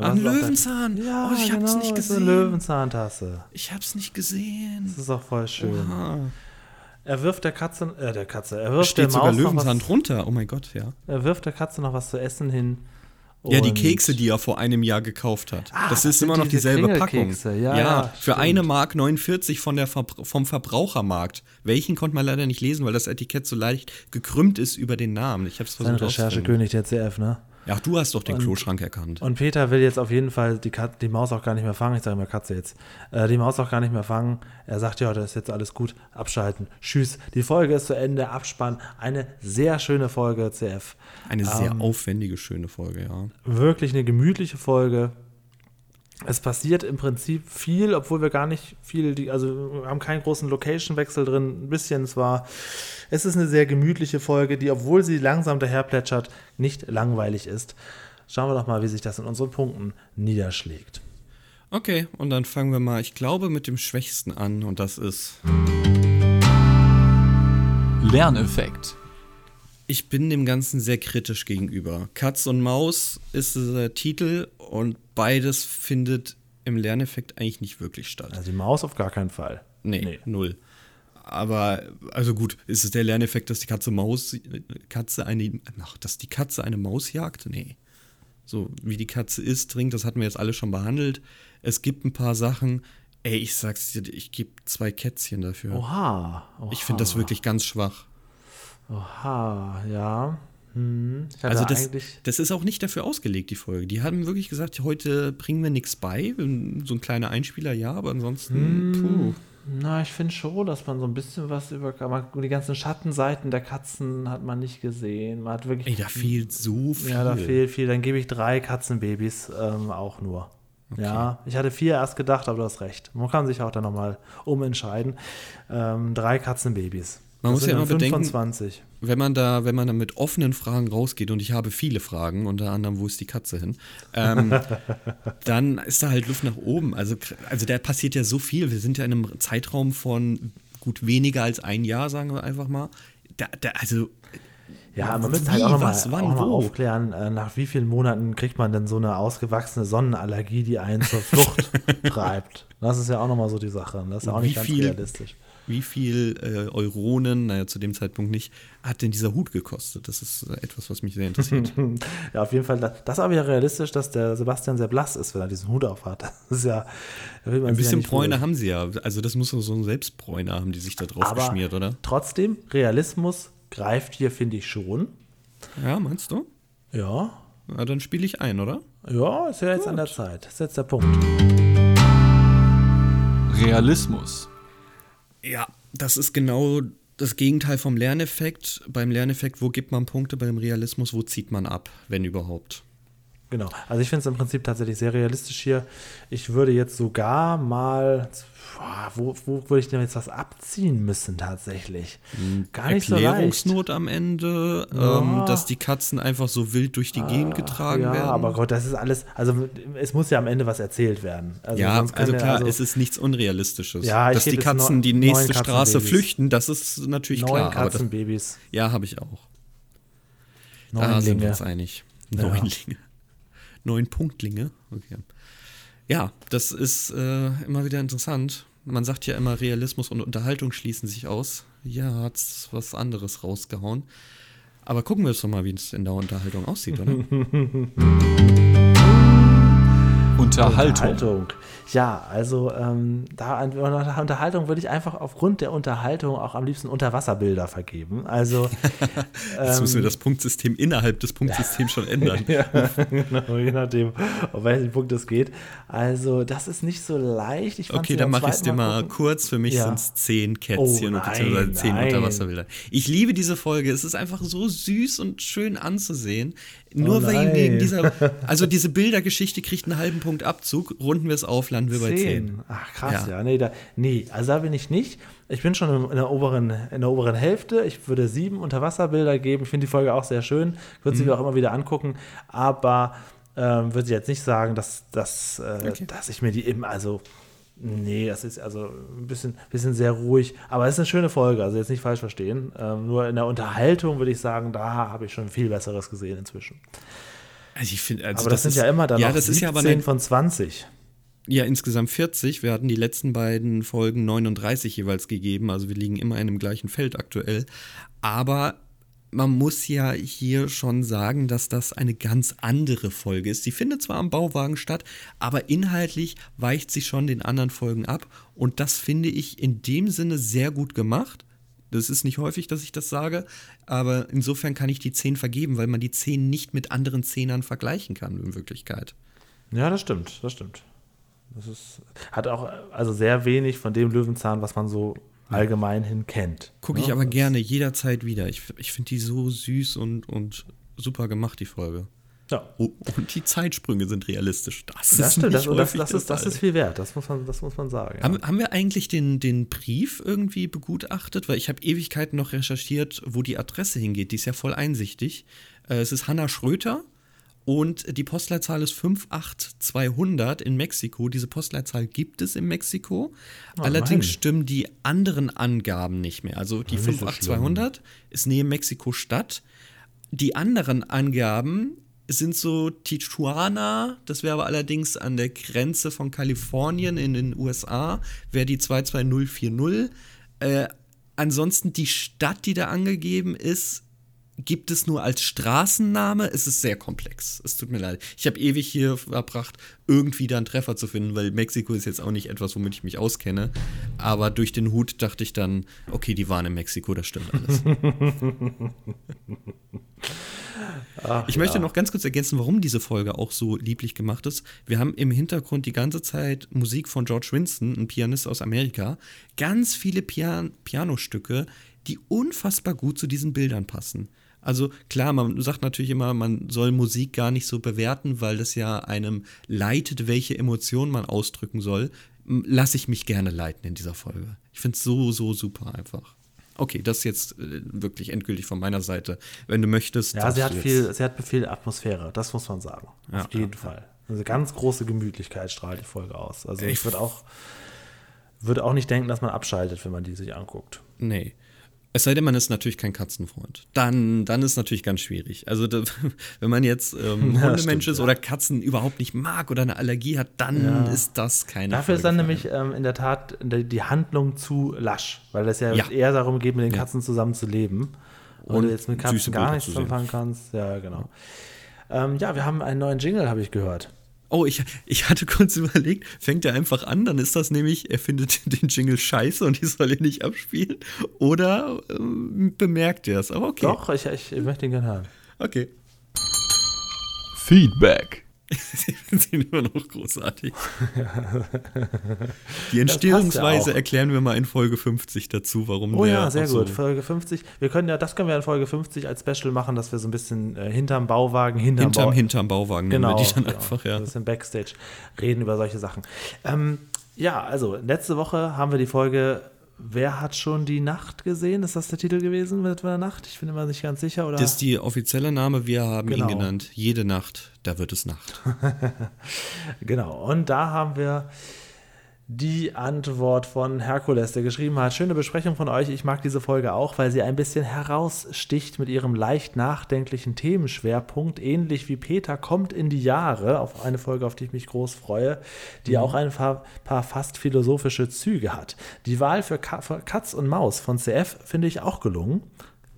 Ja, ein Löwenzahn. Ja, oh, ich hab's genau, nicht das ist eine gesehen. Löwenzahntasse. Ich hab's nicht gesehen. Das ist auch voll schön. Ah, Er wirft der Katze, äh, der Katze, er wirft steht der sogar Maus noch Löwenzahn was, drunter. Oh mein Gott, ja. er wirft der Katze noch was zu essen hin. Ja, die Kekse, die er vor einem Jahr gekauft hat. Ah, das das ist immer noch diese dieselbe Packung. Kringelkekse. Ja, ja, für stimmt. eine Mark 49 von der Verbr vom Verbrauchermarkt. Welchen konnte man leider nicht lesen, weil das Etikett so leicht gekrümmt ist über den Namen. Ich hab's Sein versucht. Recherchekönig der CF, ne? Ja, du hast doch den Und- Kloschrank erkannt. Und Peter will jetzt auf jeden Fall die, Kat die Maus auch gar nicht mehr fangen. Ich sage immer Katze jetzt. Äh, die Maus auch gar nicht mehr fangen. Er sagt, ja, das ist jetzt alles gut. Abschalten. Tschüss. Die Folge ist zu Ende. Abspann. Eine sehr schöne Folge, CF. Eine sehr Ähm, aufwendige, schöne Folge, ja. Wirklich eine gemütliche Folge. Es passiert im Prinzip viel, obwohl wir gar nicht viel, die, also wir haben keinen großen Location-Wechsel drin. Ein bisschen zwar. Es ist eine sehr gemütliche Folge, die, obwohl sie langsam daherplätschert, nicht langweilig ist. Schauen wir doch mal, wie sich das in unseren Punkten niederschlägt. Okay, und dann fangen wir mal, ich glaube, mit dem Schwächsten an und das ist. Lerneffekt. Ich bin dem Ganzen sehr kritisch gegenüber. Katz und Maus ist der Titel und beides findet im Lerneffekt eigentlich nicht wirklich statt. Also die Maus auf gar keinen Fall. Nee, Nee. null. Aber, also gut, ist es der Lerneffekt, dass die Katze Maus, Katze eine, ach, dass die Katze eine Maus jagt? Nee. So, wie die Katze isst, trinkt, das hatten wir jetzt alle schon behandelt. Es gibt ein paar Sachen, ey, ich sag's dir, ich gebe zwei Kätzchen dafür. Oha. Oha. Ich finde das wirklich ganz schwach. Oha, ja. Hm. Hatte Also das, das ist auch nicht dafür ausgelegt, die Folge. Die haben wirklich gesagt, heute bringen wir nichts bei. So ein kleiner Einspieler, ja, aber ansonsten, puh. Na, ich finde schon, dass man so ein bisschen was über. man- Die ganzen Schattenseiten der Katzen hat man nicht gesehen. Man hat wirklich. Ey, da fehlt so viel. Ja, da fehlt viel. Dann gebe ich drei Katzenbabys ähm, auch nur. Ja, ich hatte vier erst gedacht, aber du hast recht. Man kann sich auch dann nochmal umentscheiden. Ähm, drei Katzenbabys. Man Das muss ja immer dann fünf bedenken- von 20. wenn man da, wenn man da mit offenen Fragen rausgeht, und ich habe viele Fragen, unter anderem, wo ist die Katze hin, ähm, dann ist da halt Luft nach oben. Also, also da passiert ja so viel. Wir sind ja in einem Zeitraum von gut weniger als ein Jahr, sagen wir einfach mal. Da, da, also, Ja, man müsste halt auch nochmal noch aufklären, äh, nach wie vielen Monaten kriegt man denn so eine ausgewachsene Sonnenallergie, die einen zur Flucht treibt. Das ist ja auch nochmal so die Sache. Das ist ja auch nicht ganz viel- realistisch. Wie viel äh, Euronen, naja, zu dem Zeitpunkt nicht, hat denn dieser Hut gekostet? Das ist äh, etwas, was mich sehr interessiert. Ja, auf jeden Fall. Das das ist aber ja realistisch, dass der Sebastian sehr blass ist, wenn er diesen Hut aufhat. Das ist ja. da will man Ein ja bisschen nicht Bräune haben sie ja. Also, das muss doch so ein Selbstbräune haben, die sich da drauf Aber geschmiert, oder? trotzdem, Realismus greift hier, finde ich schon. Ja, meinst du? Ja. Na, dann spiele ich ein, oder? Ja, ist ja jetzt an der Zeit. Das ist jetzt der Punkt. Realismus. Ja, das ist genau das Gegenteil vom Lerneffekt. Beim Lerneffekt, wo gibt man Punkte? Beim Realismus, wo zieht man ab, wenn überhaupt? Genau. Also ich finde es im Prinzip tatsächlich sehr realistisch hier. Ich würde jetzt sogar mal, wo, wo würde ich denn jetzt was abziehen müssen tatsächlich? Gar nicht so leicht. Erklärungsnot am Ende, Ja. ähm, dass die Katzen einfach so wild durch die Gegend getragen ja, werden. aber Gott, das ist alles, also es muss ja am Ende was erzählt werden. Also ja, also klar, also es ist nichts Unrealistisches. Ja, Dass die Katzen neun- die nächste neun Straße Katzenbabys. flüchten, das ist natürlich neun klar. Aber das, Katzenbabys, ja, habe ich auch. neun da sind wir Linge. uns einig. Ja. Neunlinge. Neun Punktlinge. Okay. Ja, das ist äh, immer wieder interessant. Man sagt ja immer, Realismus und Unterhaltung schließen sich aus. Ja, hat's was anderes rausgehauen. Aber gucken wir jetzt doch mal, wie es in der Unterhaltung aussieht, oder? Unterhaltung. Unterhaltung. Ja, also ähm, da an Unterhaltung würde ich einfach aufgrund der Unterhaltung auch am liebsten Unterwasserbilder vergeben. Also Jetzt müssen wir das Punktsystem innerhalb des Punktsystems schon ändern. ja, genau, je nachdem, auf welchen Punkt es geht. Also das ist nicht so leicht. Okay, dann mache ich es dir mal gucken. kurz. Für mich Ja. sind es zehn Kätzchen Oh, und beziehungsweise nein, zehn nein. Unterwasserbilder. Ich liebe diese Folge. Es ist einfach so süß und schön anzusehen. Nur Oh, wegen, wegen dieser, also diese Bildergeschichte kriegt einen halben Punkt Abzug. Runden wir es auf, landen wir bei zehn. Ach krass, Ja. ja. Nee, da, nee, also da bin ich nicht. Ich bin schon in der oberen, in der oberen Hälfte. Ich würde sieben Unterwasserbilder geben. Ich finde die Folge auch sehr schön. Ich würde sie Mhm. mir auch immer wieder angucken. Aber ähm, würde jetzt nicht sagen, dass, dass, äh, dass ich mir die eben, also nee, das ist also ein bisschen, bisschen sehr ruhig. Aber es ist eine schöne Folge, also jetzt nicht falsch verstehen. Ähm, nur in der Unterhaltung würde ich sagen, da habe ich schon viel Besseres gesehen inzwischen. Also ich finde, also Aber das, sind ist, ja immer dann ja, noch das ist ja aber 17 eine, von 20. ja insgesamt 40. Wir hatten die letzten beiden Folgen 39 jeweils gegeben. Also wir liegen immer in dem gleichen Feld aktuell. Aber man muss ja hier schon sagen, dass das eine ganz andere Folge ist. Sie findet zwar am Bauwagen statt, aber inhaltlich weicht sie schon den anderen Folgen ab. Und das finde ich in dem Sinne sehr gut gemacht. Das ist nicht häufig, dass ich das sage, aber insofern kann ich die 10 vergeben, weil man die 10 nicht mit anderen Zehnern vergleichen kann in Wirklichkeit. Ja, das stimmt, das stimmt. Das ist, hat auch also sehr wenig von dem Löwenzahn, was man so allgemein hin kennt. Gucke ich Ja, aber gerne jederzeit wieder. Ich, ich finde die so süß und, und super gemacht, die Folge. Ja, Oh, und die Zeitsprünge sind realistisch. Das, das ist stimmt. Das, das, das, ist, das ist viel wert. Das muss man, das muss man sagen. Ja. Haben, haben wir eigentlich den, den Brief irgendwie begutachtet? Weil ich habe Ewigkeiten noch recherchiert, wo die Adresse hingeht. Die ist ja voll einsichtig. Äh, es ist Hanna Schröter und die Postleitzahl ist 58200 in Mexiko. Diese Postleitzahl gibt es in Mexiko. Allerdings immerhin. stimmen die anderen Angaben nicht mehr. Also die nicht so 58200 ist neben Mexiko-Stadt. Die anderen Angaben sind so Tijuana, das wäre aber allerdings an der Grenze von Kalifornien in den USA, wäre die 22040. Äh, ansonsten die Stadt, die da angegeben ist, gibt es nur als Straßenname. Es ist sehr komplex. Es tut mir leid. Ich habe ewig hier verbracht, irgendwie da einen Treffer zu finden, weil Mexiko ist jetzt auch nicht etwas, womit ich mich auskenne. Aber durch den Hut dachte ich dann, okay, die waren in Mexiko, das stimmt alles. Ich möchte noch ganz kurz ergänzen, warum diese Folge auch so lieblich gemacht ist. Wir haben im Hintergrund die ganze Zeit Musik von George Winston, ein Pianist aus Amerika. Ganz viele Pian Pianostücke, die unfassbar gut zu diesen Bildern passen. Also klar, man sagt natürlich immer, man soll Musik gar nicht so bewerten, weil das ja einem leitet, welche Emotionen man ausdrücken soll. M- Lass ich mich gerne leiten in dieser Folge. Ich finde es so, so super einfach. Okay, das ist jetzt äh, wirklich endgültig von meiner Seite. Wenn du möchtest. ja, sie hat, viel, sie hat viel Atmosphäre, das muss man sagen. Ja, Auf jeden Fall. Also ganz große Gemütlichkeit strahlt die Folge aus. Also ich Ich- würde auch, würde auch nicht denken, dass man abschaltet, wenn man die sich anguckt. Nee. Es sei denn, man ist natürlich kein Katzenfreund. Dann, dann ist natürlich ganz schwierig. Also, da, wenn man jetzt ähm, Ja, Hundemensch ist ja. oder Katzen überhaupt nicht mag oder eine Allergie hat, dann ist das keine Dafür ist dann Folge nämlich ähm, in der Tat die Handlung zu lasch, weil es ja, Ja. eher darum geht, mit den Katzen zusammen zu leben. Und Und du jetzt mit Katzen gar nichts anfangen kannst. Ja, genau. Ähm, ja, wir haben einen neuen Jingle, habe ich gehört. Oh, ich, ich hatte kurz überlegt, fängt er einfach an, dann ist das nämlich, er findet den Jingle scheiße und die soll ihn nicht abspielen. Oder ähm, bemerkt er es. Aber okay. Doch, ich, ich, ich möchte ihn gerne hören. Okay. Feedback. Sie sind immer noch großartig. Die ja Entstehungsweise auch. erklären wir mal in Folge 50 dazu, warum Oh ja, sehr gut. Folge 50. Wir können ja, das können wir in Folge 50 als Special machen, dass wir so ein bisschen äh, hinterm Bauwagen, hinterm, Hinterm, Bau hinterm Bauwagen genau, wir die dann genau. einfach, ja. Ein bisschen Backstage reden über solche Sachen. Ähm, ja, also letzte Woche haben wir die Folge Wer hat schon die Nacht gesehen? Ist das der Titel gewesen mit der Nacht? Ich bin immer nicht ganz sicher. Oder? Das ist die offizielle Name, wir haben Genau. ihn genannt. Jede Nacht, da wird es Nacht. Genau, und da haben wir die Antwort von Herkules, der geschrieben hat, schöne Besprechung von euch, ich mag diese Folge auch, weil sie ein bisschen heraussticht mit ihrem leicht nachdenklichen Themenschwerpunkt, ähnlich wie Peter kommt in die Jahre, auf eine Folge, auf die ich mich groß freue, die auch ein paar, paar fast philosophische Züge hat. Die Wahl für, Ka für Katz und Maus von CF finde ich auch gelungen.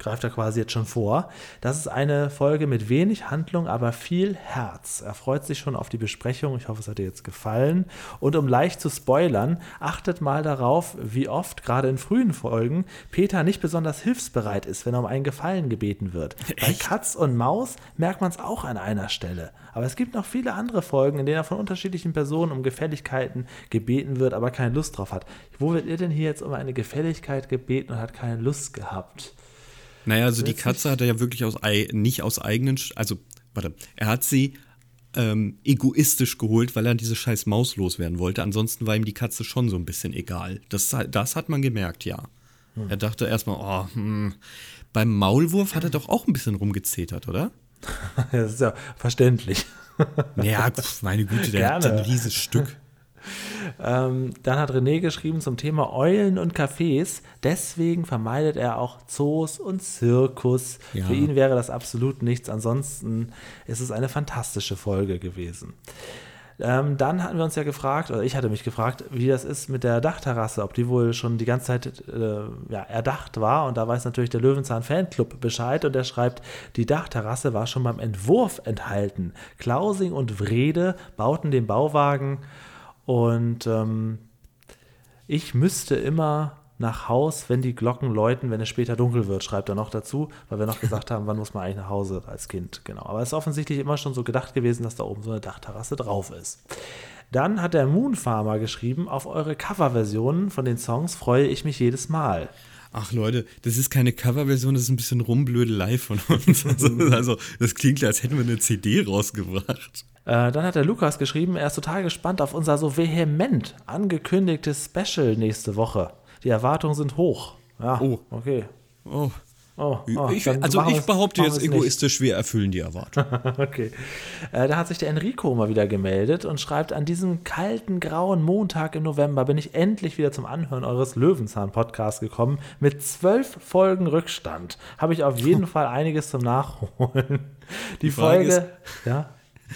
Greift er quasi jetzt schon vor. Das ist eine Folge mit wenig Handlung, aber viel Herz. Er freut sich schon auf die Besprechung. Ich hoffe, es hat dir jetzt gefallen. Und um leicht zu spoilern, achtet mal darauf, wie oft, gerade in frühen Folgen, Peter nicht besonders hilfsbereit ist, wenn er um einen Gefallen gebeten wird. Bei Katz und Maus merkt man es auch an einer Stelle. Aber es gibt noch viele andere Folgen, in denen er von unterschiedlichen Personen um Gefälligkeiten gebeten wird, aber keine Lust drauf hat. Wo wird ihr denn hier jetzt um eine Gefälligkeit gebeten und hat keine Lust gehabt? Naja, also die Katze hat er ja wirklich aus, nicht aus eigenen, also, warte, er hat sie ähm, egoistisch geholt, weil er diese scheiß Maus loswerden wollte. Ansonsten war ihm die Katze schon so ein bisschen egal. Das, das hat man gemerkt, ja. Hm. Er dachte erstmal, oh, hm. beim Maulwurf hat er doch auch ein bisschen rumgezetert, oder? das ist ja verständlich. Ja, meine Güte, der Gerne. hat ein rieses Stück. Ähm, dann hat René geschrieben zum Thema Eulen und Cafés. Deswegen vermeidet er auch Zoos und Zirkus. Ja. Für ihn wäre das absolut nichts. Ansonsten ist es eine fantastische Folge gewesen. Ähm, dann hatten wir uns ja gefragt, oder ich hatte mich gefragt, wie das ist mit der Dachterrasse, ob die wohl schon die ganze Zeit äh, ja, erdacht war. Und da weiß natürlich der Löwenzahn Fanclub Bescheid und der schreibt, die Dachterrasse war schon beim Entwurf enthalten. Klausing und Wrede bauten den Bauwagen und ähm, ich müsste immer nach Haus, wenn die Glocken läuten, wenn es später dunkel wird, schreibt er noch dazu, weil wir noch gesagt haben, wann muss man eigentlich nach Hause als Kind. Genau. Aber es ist offensichtlich immer schon so gedacht gewesen, dass da oben so eine Dachterrasse drauf ist. Dann hat der Moon Farmer geschrieben, auf eure Coverversionen von den Songs freue ich mich jedes Mal. Ach Leute, das ist keine Coverversion, das ist ein bisschen rumblödelei von uns. Also, also, das klingt, als hätten wir eine CD rausgebracht. Äh, dann hat der Lukas geschrieben, er ist total gespannt auf unser so vehement angekündigtes Special nächste Woche. Die Erwartungen sind hoch. Ja, oh. okay. Oh. Oh, oh, ich, also ich behaupte jetzt egoistisch, wir erfüllen die Erwartung. okay. Äh, da hat sich der Enrico mal wieder gemeldet und schreibt, an diesem kalten, grauen Montag im November bin ich endlich wieder zum Anhören eures Löwenzahn-Podcasts gekommen. Mit zwölf Folgen Rückstand habe ich auf jeden Fall einiges zum Nachholen. Die, die Folge, ist, ja.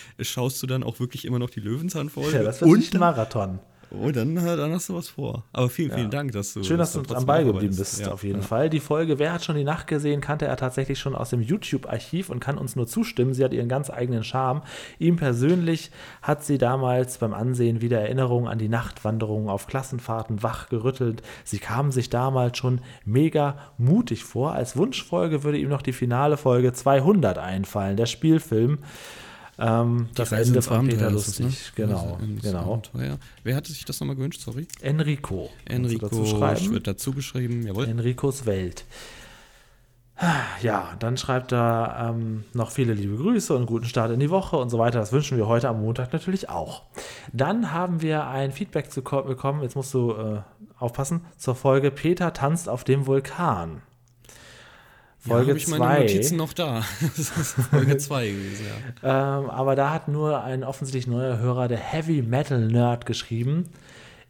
Schaust du dann auch wirklich immer noch die Löwenzahn-Folge? Ja, das wird ein Marathon. Oh, dann, äh, dann hast du was vor. Aber vielen, vielen ja. Dank, dass du. Schön, dass du am Ball geblieben bist, ja. auf jeden ja. Fall. Die Folge Wer hat schon die Nacht gesehen, kannte er tatsächlich schon aus dem YouTube-Archiv und kann uns nur zustimmen. Sie hat ihren ganz eigenen Charme. Ihm persönlich hat sie damals beim Ansehen wieder Erinnerungen an die Nachtwanderungen auf Klassenfahrten wachgerüttelt. Sie kam sich damals schon mega mutig vor. Als Wunschfolge würde ihm noch die finale Folge 200 einfallen, der Spielfilm. Ähm, das Ende von Peter Lustig, es, ne? genau. genau. Abenteuer. Wer hatte sich das nochmal gewünscht, sorry? Enrico. Enrico dazu wird dazu geschrieben, jawohl. Enricos Welt. Ja, dann schreibt er ähm, noch viele liebe Grüße und guten Start in die Woche und so weiter. Das wünschen wir heute am Montag natürlich auch. Dann haben wir ein Feedback zu bekommen, jetzt musst du äh, aufpassen, zur Folge Peter tanzt auf dem Vulkan. Folge 2. Ja, ich meine Notizen noch da. Das ist Folge 2 gewesen, ja. ähm, aber da hat nur ein offensichtlich neuer Hörer, der Heavy Metal Nerd, geschrieben.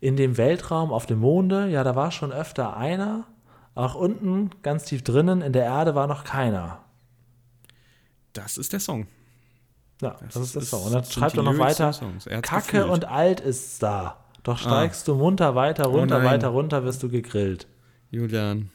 In dem Weltraum auf dem Monde, ja, da war schon öfter einer. Auch unten, ganz tief drinnen, in der Erde war noch keiner. Das ist der Song. Ja, das, das ist der Song. Und dann schreibt er noch weiter: Kacke gefühlt. und alt ist's da. Doch steigst ah. du munter weiter oh runter, oh weiter runter, wirst du gegrillt. Julian,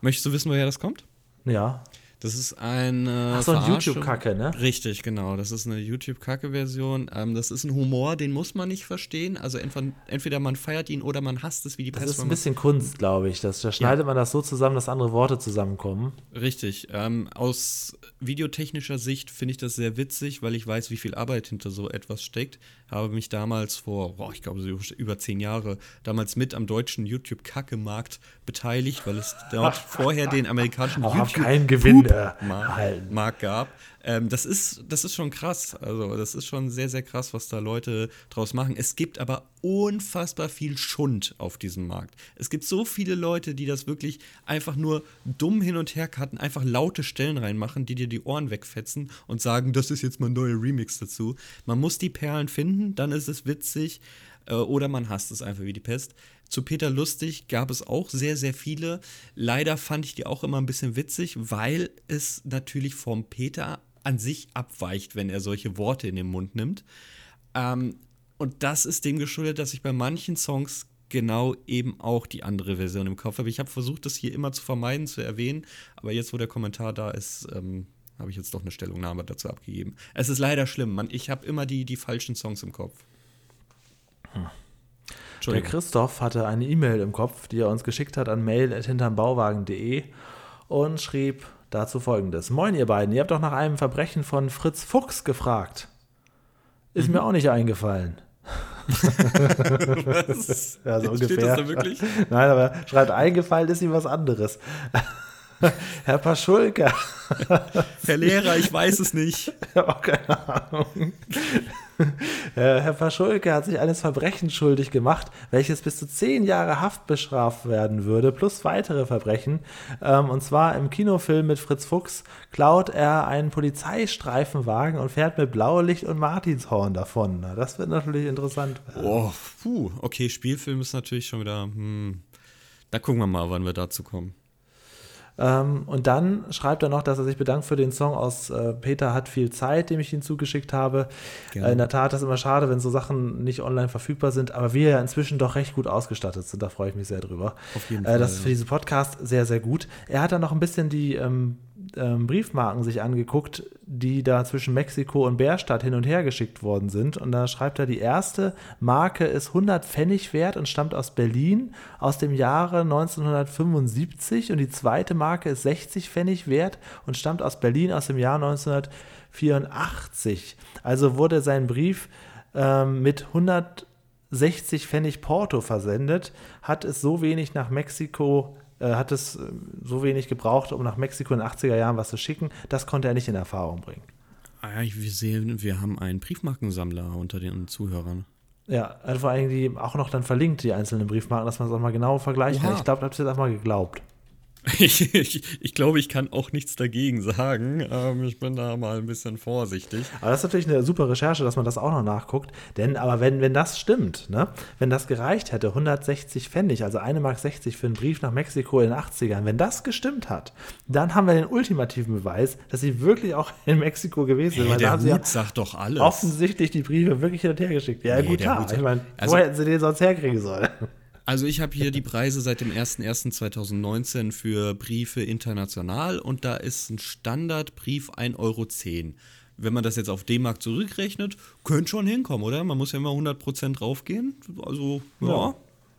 möchtest du wissen, woher das kommt? Ja. Das ist eine. Ach so, ein YouTube-Kacke, ne? Richtig, genau. Das ist eine YouTube-Kacke-Version. Ähm, das ist ein Humor, den muss man nicht verstehen. Also entweder, entweder man feiert ihn oder man hasst es wie die Pest. Das ist ein bisschen Kunst, glaube ich. Das, da schneidet ja. man das so zusammen, dass andere Worte zusammenkommen. Richtig. Ähm, aus videotechnischer Sicht finde ich das sehr witzig, weil ich weiß, wie viel Arbeit hinter so etwas steckt. Habe mich damals vor, boah, ich glaube, so über zehn Jahre, damals mit am deutschen YouTube-Kacke-Markt beteiligt, weil es dort vorher den amerikanischen YouTube-Markt gab. Ähm, das, ist, das ist schon krass. Also, das ist schon sehr, sehr krass, was da Leute draus machen. Es gibt aber unfassbar viel Schund auf diesem Markt. Es gibt so viele Leute, die das wirklich einfach nur dumm hin und her cutten, einfach laute Stellen reinmachen, die dir die Ohren wegfetzen und sagen, das ist jetzt mein neuer Remix dazu. Man muss die Perlen finden, dann ist es witzig oder man hasst es einfach wie die Pest. Zu Peter Lustig gab es auch sehr, sehr viele. Leider fand ich die auch immer ein bisschen witzig, weil es natürlich vom Peter an sich abweicht, wenn er solche Worte in den Mund nimmt. Ähm, und das ist dem geschuldet, dass ich bei manchen Songs genau eben auch die andere Version im Kopf. Aber ich habe versucht, das hier immer zu vermeiden, zu erwähnen. Aber jetzt, wo der Kommentar da ist, ähm, habe ich jetzt doch eine Stellungnahme dazu abgegeben. Es ist leider schlimm, Mann. Ich habe immer die, die falschen Songs im Kopf. Hm. Der Christoph hatte eine E-Mail im Kopf, die er uns geschickt hat an mail.hintermbauwagen.de und schrieb dazu folgendes. Moin ihr beiden, ihr habt doch nach einem Verbrechen von Fritz Fuchs gefragt. Ist mhm. mir auch nicht eingefallen. was? Ja, so ungefähr. Steht das da wirklich? Nein, aber schreibt, eingefallen ist ihm was anderes. Herr Paschulke. Herr Lehrer, ich weiß es nicht. Ich habe auch keine Ahnung. Herr Paschulke hat sich eines Verbrechens schuldig gemacht, welches bis zu zehn Jahre Haft bestraft werden würde, plus weitere Verbrechen. Ähm, und zwar im Kinofilm mit Fritz Fuchs klaut er einen Polizeistreifenwagen und fährt mit Blaulicht und Martinshorn davon. Das wird natürlich interessant. Oh, puh, okay, Spielfilm ist natürlich schon wieder. Hm. Da gucken wir mal, wann wir dazu kommen. Ähm, und dann schreibt er noch, dass er sich bedankt für den Song aus äh, Peter hat viel Zeit, den ich ihm zugeschickt habe. Äh, in der Tat ist es immer schade, wenn so Sachen nicht online verfügbar sind, aber wir ja inzwischen doch recht gut ausgestattet sind. Da freue ich mich sehr drüber. Auf jeden äh, Fall. Das ist für diesen Podcast sehr, sehr gut. Er hat dann noch ein bisschen die ähm, ähm, Briefmarken sich angeguckt, die da zwischen Mexiko und Bärstadt hin und her geschickt worden sind. Und da schreibt er, die erste Marke ist 100 Pfennig wert und stammt aus Berlin aus dem Jahre 1975. Und die zweite Marke ist 60 Pfennig wert und stammt aus Berlin aus dem Jahr 1984. Also wurde sein Brief ähm, mit 160 Pfennig Porto versendet, hat es so wenig nach Mexiko äh, hat es äh, so wenig gebraucht, um nach Mexiko in den 80er Jahren was zu schicken. Das konnte er nicht in Erfahrung bringen. Ah ja, wir sehen, wir haben einen Briefmarkensammler unter den Zuhörern. Ja, er hat vor allem die auch noch dann verlinkt, die einzelnen Briefmarken, dass man es auch mal genau vergleichen kann. Ich glaube, da habt ihr jetzt einfach mal geglaubt. Ich, ich, ich, glaube, ich kann auch nichts dagegen sagen. Ähm, ich bin da mal ein bisschen vorsichtig. Aber das ist natürlich eine super Recherche, dass man das auch noch nachguckt. Denn, aber wenn, wenn das stimmt, ne? wenn das gereicht hätte, 160 Pfennig, also 1 Mark 60 für einen Brief nach Mexiko in den 80ern, wenn das gestimmt hat, dann haben wir den ultimativen Beweis, dass sie wirklich auch in Mexiko gewesen sind. Hey, der Hut sie sagt doch alles. offensichtlich die Briefe wirklich hin und her geschickt. Ja, nee, gut, klar. Ich meine, also, wo hätten sie den sonst herkriegen sollen? Also ich habe hier die Preise seit dem 01.01.2019 für Briefe international und da ist ein Standardbrief 1,10 Euro. Wenn man das jetzt auf D-Mark zurückrechnet, könnte schon hinkommen, oder? Man muss ja immer 100% draufgehen. Also, ja. ja.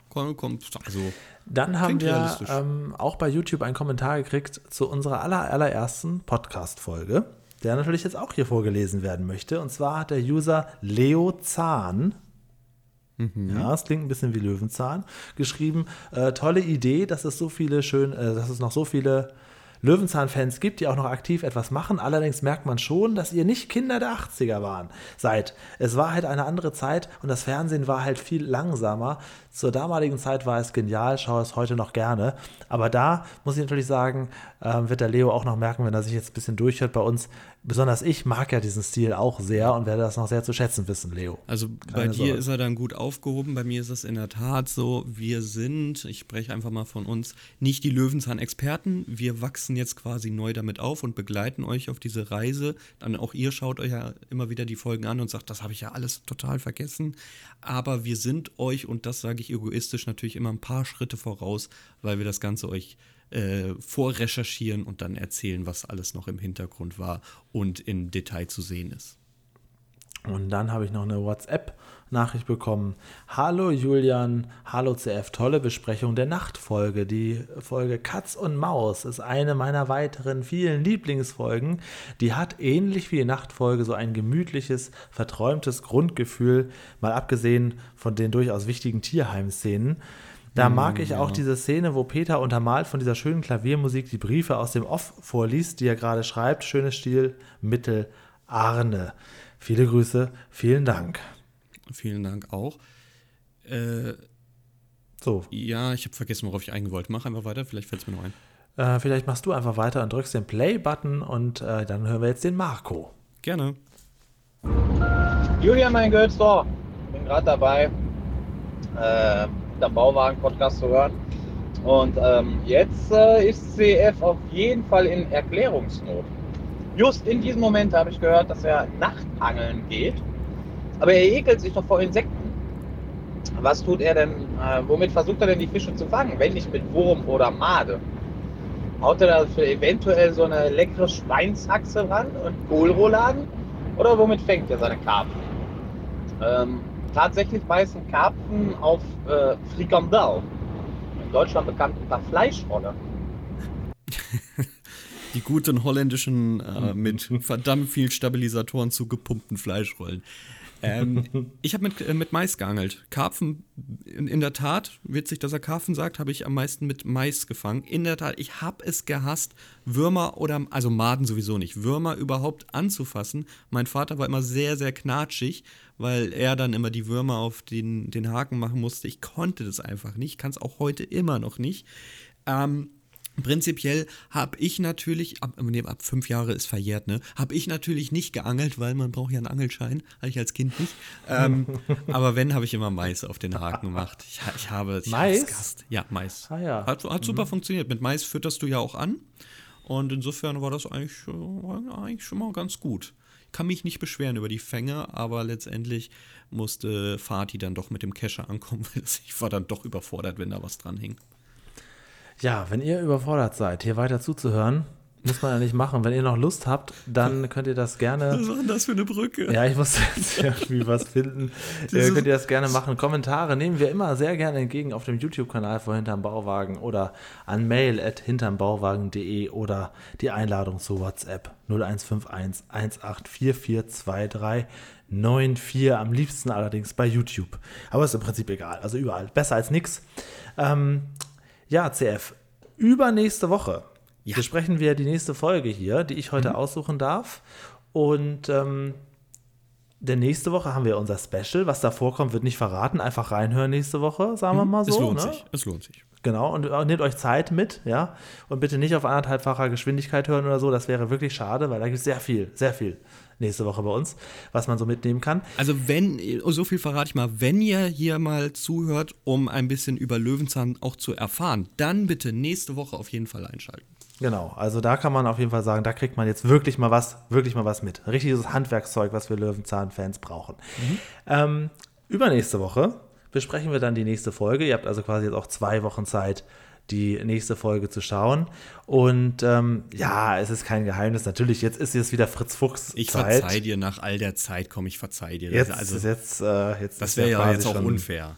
Kommt, also, Dann haben wir ähm, auch bei YouTube einen Kommentar gekriegt zu unserer aller, allerersten Podcast-Folge, der natürlich jetzt auch hier vorgelesen werden möchte. Und zwar hat der User Leo Zahn Mhm. Ja, es klingt ein bisschen wie Löwenzahn. Geschrieben, äh, tolle Idee, dass es so viele schön, äh, dass es noch so viele Löwenzahn-Fans gibt, die auch noch aktiv etwas machen. Allerdings merkt man schon, dass ihr nicht Kinder der 80er waren, seid. Es war halt eine andere Zeit und das Fernsehen war halt viel langsamer. Zur damaligen Zeit war es genial, schaue es heute noch gerne. Aber da muss ich natürlich sagen, äh, wird der Leo auch noch merken, wenn er sich jetzt ein bisschen durchhört bei uns. Besonders ich mag ja diesen Stil auch sehr und werde das noch sehr zu schätzen wissen, Leo. Also Keine bei dir Sorge. ist er dann gut aufgehoben. Bei mir ist es in der Tat so, wir sind, ich spreche einfach mal von uns, nicht die Löwenzahn-Experten. Wir wachsen jetzt quasi neu damit auf und begleiten euch auf diese Reise. Dann auch ihr schaut euch ja immer wieder die Folgen an und sagt, das habe ich ja alles total vergessen. Aber wir sind euch, und das sage ich egoistisch, natürlich immer ein paar Schritte voraus, weil wir das Ganze euch äh, vorrecherchieren und dann erzählen, was alles noch im Hintergrund war und in Detail zu sehen ist. Und dann habe ich noch eine WhatsApp-Nachricht bekommen. Hallo Julian, hallo CF, tolle Besprechung der Nachtfolge. Die Folge Katz und Maus ist eine meiner weiteren vielen Lieblingsfolgen. Die hat ähnlich wie die Nachtfolge so ein gemütliches, verträumtes Grundgefühl, mal abgesehen von den durchaus wichtigen Tierheimszenen. Da mm, mag ich auch diese Szene, wo Peter untermalt von dieser schönen Klaviermusik die Briefe aus dem Off vorliest, die er gerade schreibt. Schönes Stil, Mittel, Arne. Viele Grüße, vielen Dank. Vielen Dank auch. Äh, so. Ja, ich habe vergessen, worauf ich eingewollt. Mach einfach weiter, vielleicht fällt es mir noch ein. Äh, vielleicht machst du einfach weiter und drückst den Play-Button und äh, dann hören wir jetzt den Marco. Gerne. Julian, mein Gott, so, bin gerade dabei, äh, den Bauwagen-Podcast zu hören. Und ähm, jetzt äh, ist CF auf jeden Fall in Erklärungsnot. Just in diesem Moment habe ich gehört, dass er Nachtangeln geht. Aber er ekelt sich doch vor Insekten. was tut er denn, äh, womit versucht er denn die Fische zu fangen, wenn nicht mit Wurm oder Made? Haut er dafür eventuell so eine leckere Schweinshaxe ran und Kohlrouladen? Oder womit fängt er seine Karpfen? Ähm, tatsächlich beißen Karpfen auf äh, Frikandel, in Deutschland bekannt unter Fleischrolle. Die guten holländischen äh, mit verdammt viel Stabilisatoren zugepumpten Fleischrollen. Ähm, ich habe mit, äh, mit Mais geangelt. Karpfen, in, in, der Tat, witzig, dass er Karpfen sagt, habe ich am meisten mit Mais gefangen. In der Tat, ich habe es gehasst, Würmer oder, also Maden sowieso nicht, Würmer überhaupt anzufassen. Mein Vater war immer sehr, sehr knatschig, weil er dann immer die Würmer auf den, den Haken machen musste. Ich konnte das einfach nicht, kann es auch heute immer noch nicht. Ähm, Prinzipiell habe ich natürlich, ab, nee, ab fünf Jahre ist verjährt, ne? Habe ich natürlich nicht geangelt, weil man braucht ja einen Angelschein. Hatte ich als Kind nicht. Ähm, aber wenn, habe ich immer Mais auf den Haken gemacht. Ich, ich habe ich Mais? Ja, Mais. Ah, ja. Hat, hat super mhm. funktioniert. Mit Mais fütterst du ja auch an. Und insofern war das eigentlich, war eigentlich schon mal ganz gut. Ich kann mich nicht beschweren über die Fänge, aber letztendlich musste Fatih dann doch mit dem Kescher ankommen, weil ich war dann doch überfordert, wenn da was dran hing. Ja, wenn ihr überfordert seid, hier weiter zuzuhören, muss man ja nicht machen. Wenn ihr noch Lust habt, dann könnt ihr das gerne. Was war denn das für eine Brücke? Ja, ich muss jetzt irgendwie was finden. äh, könnt ihr das gerne machen. Kommentare nehmen wir immer sehr gerne entgegen auf dem YouTube-Kanal vor Hinterm Bauwagen oder an mail at hintermbauwagen.de oder die Einladung zu WhatsApp 0151 184423 94. Am liebsten allerdings bei YouTube. Aber ist im Prinzip egal. Also überall. Besser als nichts. Ähm, ja, CF, übernächste Woche ja. besprechen wir die nächste Folge hier, die ich heute mhm. aussuchen darf. Und ähm, der nächste Woche haben wir unser Special. Was da vorkommt, wird nicht verraten. Einfach reinhören nächste Woche, sagen wir mhm. mal so. Es lohnt ne? sich. Es lohnt sich. Genau, und äh, nehmt euch Zeit mit, ja. Und bitte nicht auf anderthalbfacher Geschwindigkeit hören oder so. Das wäre wirklich schade, weil da gibt es sehr viel, sehr viel nächste Woche bei uns, was man so mitnehmen kann. Also wenn, so viel verrate ich mal, wenn ihr hier mal zuhört, um ein bisschen über Löwenzahn auch zu erfahren, dann bitte nächste Woche auf jeden Fall einschalten. Genau, also da kann man auf jeden Fall sagen, da kriegt man jetzt wirklich mal was, wirklich mal was mit. Richtiges Handwerkszeug, was wir Löwenzahn-Fans brauchen. Mhm. Ähm, übernächste Woche besprechen wir dann die nächste Folge. Ihr habt also quasi jetzt auch zwei Wochen Zeit, die nächste Folge zu schauen. Und ähm, ja, es ist kein Geheimnis. Natürlich, jetzt ist jetzt wieder Fritz Fuchs. Ich Zeit. verzeih dir nach all der Zeit, komm, ich verzeih dir. Jetzt, also, jetzt, äh, jetzt das wäre ja jetzt auch unfair.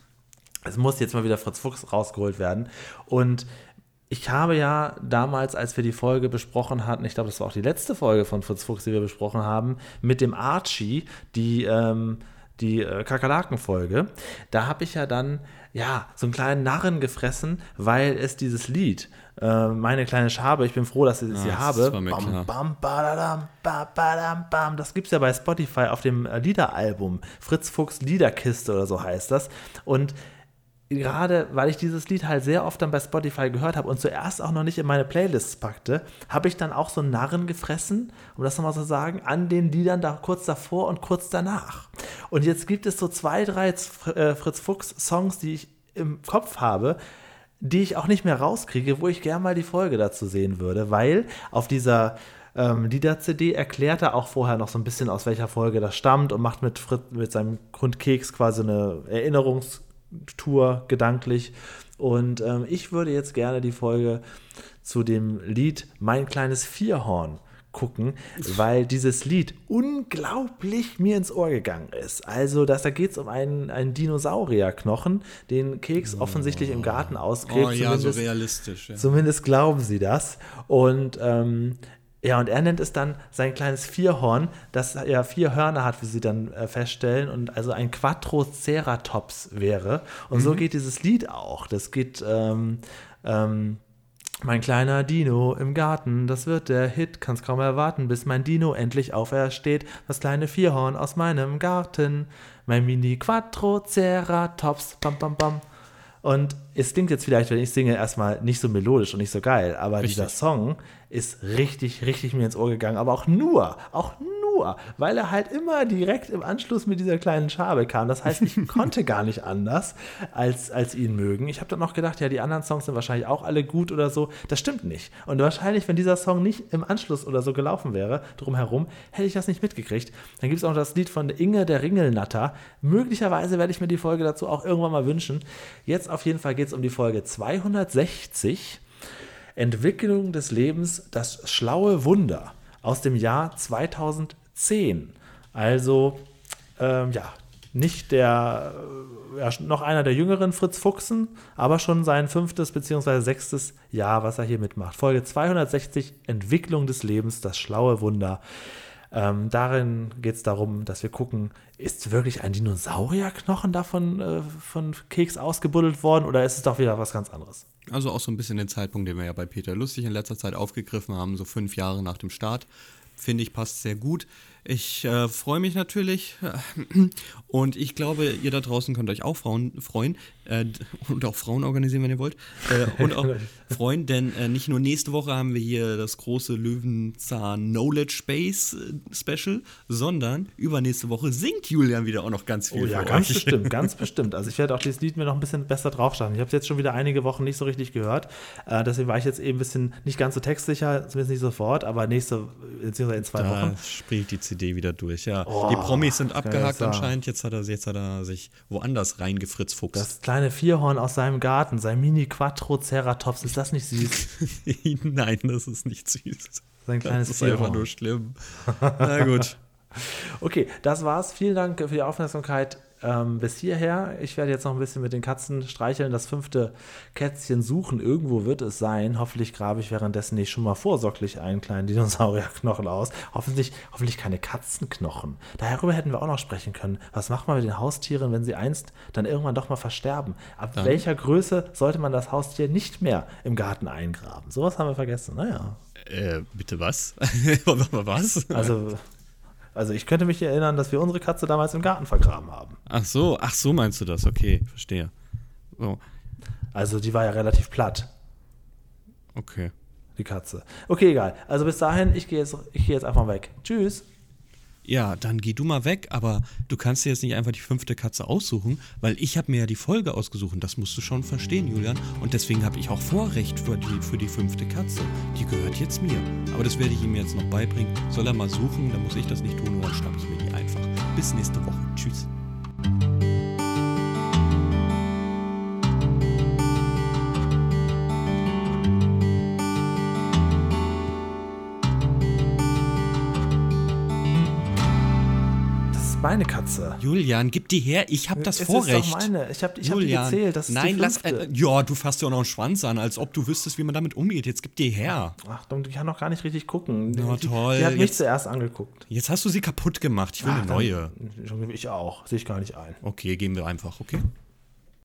Es muss jetzt mal wieder Fritz Fuchs rausgeholt werden. Und ich habe ja damals, als wir die Folge besprochen hatten, ich glaube, das war auch die letzte Folge von Fritz Fuchs, die wir besprochen haben, mit dem Archie, die, ähm, die äh, Kakerlaken-Folge, da habe ich ja dann ja, so einen kleinen Narren gefressen, weil es dieses Lied, äh, meine kleine Schabe, ich bin froh, dass ich es hier habe. Bam, bam, badadam, badadam, bam. Das gibt es ja bei Spotify auf dem äh, Liederalbum. Fritz Fuchs Liederkiste oder so heißt das. Und gerade weil ich dieses Lied halt sehr oft dann bei Spotify gehört habe und zuerst auch noch nicht in meine Playlists packte, habe ich dann auch so Narren gefressen, um das nochmal zu sagen, an den Liedern da kurz davor und kurz danach. Und jetzt gibt es so zwei, drei äh, Fritz Fuchs Songs, die ich im Kopf habe, die ich auch nicht mehr rauskriege, wo ich gerne mal die Folge dazu sehen würde, weil auf dieser ähm, Lieder-CD erklärt er auch vorher noch so ein bisschen, aus welcher Folge das stammt und macht mit, Fritz, mit seinem Grundkeks quasi eine Erinnerungs- Tour gedanklich. Und ähm, ich würde jetzt gerne die Folge zu dem Lied Mein kleines Vierhorn gucken, weil dieses Lied unglaublich mir ins Ohr gegangen ist. Also, dass, da geht es um einen, einen Dinosaurierknochen, den Keks oh. offensichtlich im Garten ausgräbt. Oh ja, so realistisch. Ja. Zumindest glauben sie das. Und ähm, ja, und er nennt es dann sein kleines Vierhorn, das ja vier Hörner hat, wie sie dann äh, feststellen, und also ein Quattroceratops wäre. Und mhm. so geht dieses Lied auch. Das geht, ähm, ähm, mein kleiner Dino im Garten, das wird der Hit, kann's kaum erwarten, bis mein Dino endlich aufersteht. Das kleine Vierhorn aus meinem Garten, mein Mini Quattroceratops, bam, bam, bam. Und es klingt jetzt vielleicht, wenn ich singe, erstmal nicht so melodisch und nicht so geil, aber richtig. dieser Song ist richtig, richtig mir ins Ohr gegangen. Aber auch nur, auch nur, weil er halt immer direkt im Anschluss mit dieser kleinen Schabe kam. Das heißt, ich konnte gar nicht anders, als, als ihn mögen. Ich habe dann noch gedacht, ja, die anderen Songs sind wahrscheinlich auch alle gut oder so. Das stimmt nicht. Und wahrscheinlich, wenn dieser Song nicht im Anschluss oder so gelaufen wäre, drumherum, hätte ich das nicht mitgekriegt. Dann gibt es auch das Lied von Inge der Ringelnatter. Möglicherweise werde ich mir die Folge dazu auch irgendwann mal wünschen. Jetzt auf jeden Fall geht es um die Folge 260. Entwicklung des Lebens, das schlaue Wunder aus dem Jahr 2010. Also, ähm, ja, nicht der, äh, ja, noch einer der jüngeren Fritz Fuchsen, aber schon sein fünftes bzw. sechstes Jahr, was er hier mitmacht. Folge 260, Entwicklung des Lebens, das schlaue Wunder. Ähm, darin geht es darum, dass wir gucken, ist wirklich ein Dinosaurierknochen davon äh, von Keks ausgebuddelt worden oder ist es doch wieder was ganz anderes? Also auch so ein bisschen den Zeitpunkt, den wir ja bei Peter Lustig in letzter Zeit aufgegriffen haben, so fünf Jahre nach dem Start. Finde ich, passt sehr gut. Ich äh, freue mich natürlich und ich glaube, ihr da draußen könnt euch auch Frauen freuen äh, und auch Frauen organisieren, wenn ihr wollt. Äh, und auch freuen, denn äh, nicht nur nächste Woche haben wir hier das große Löwenzahn Knowledge Base äh, Special, sondern übernächste Woche singt Julian wieder auch noch ganz viel. Oh ja, ganz euch. bestimmt, ganz bestimmt. Also ich werde auch dieses Lied mir noch ein bisschen besser draufschauen. Ich habe es jetzt schon wieder einige Wochen nicht so richtig gehört. Äh, deswegen war ich jetzt eben ein bisschen nicht ganz so textsicher, zumindest nicht sofort, aber nächste, beziehungsweise in zwei da Wochen. spielt die CD wieder durch, ja. Oh, die Promis sind abgehakt anscheinend, jetzt hat, er, jetzt hat er sich woanders reingefritzfuchst. Das kleine Vierhorn aus seinem Garten, sein Mini-Quattro-Ceratops, ist das nicht süß? Nein, das ist nicht süß. Sein kleines das ist Vierhorn. einfach nur schlimm. Na gut. Okay, das war's. Vielen Dank für die Aufmerksamkeit ähm, bis hierher. Ich werde jetzt noch ein bisschen mit den Katzen streicheln, das fünfte Kätzchen suchen. Irgendwo wird es sein. Hoffentlich grabe ich währenddessen nicht schon mal vorsorglich einen kleinen Dinosaurierknochen aus. Hoffentlich, hoffentlich keine Katzenknochen. Darüber hätten wir auch noch sprechen können. Was macht man mit den Haustieren, wenn sie einst dann irgendwann doch mal versterben? Ab dann? welcher Größe sollte man das Haustier nicht mehr im Garten eingraben? Sowas haben wir vergessen. Naja. Äh, bitte was? was? Also also ich könnte mich erinnern, dass wir unsere Katze damals im Garten vergraben haben. Ach so, ach so meinst du das? Okay, verstehe. So. Also die war ja relativ platt. Okay. Die Katze. Okay, egal. Also bis dahin, ich gehe jetzt, geh jetzt einfach weg. Tschüss ja, dann geh du mal weg, aber du kannst dir jetzt nicht einfach die fünfte Katze aussuchen, weil ich habe mir ja die Folge ausgesucht und das musst du schon verstehen, Julian. Und deswegen habe ich auch Vorrecht für die, für die fünfte Katze. Die gehört jetzt mir. Aber das werde ich ihm jetzt noch beibringen. Soll er mal suchen, dann muss ich das nicht tun und dann schnapp ich mir die einfach. Bis nächste Woche. Tschüss. Meine Katze. Julian, gib die her. Ich habe das es Vorrecht. Ist doch meine. Ich habe ich hab die gezählt. Das ist Nein, lass. Äh, ja, du fasst ja auch noch einen Schwanz an, als ob du wüsstest, wie man damit umgeht. Jetzt gib die her. Achtung, ich kann noch gar nicht richtig gucken. Na die, toll. Die hat mich jetzt, zuerst angeguckt. Jetzt hast du sie kaputt gemacht. Ich will Ach, eine neue. Dann, ich auch. Sehe ich gar nicht ein. Okay, gehen wir einfach, okay?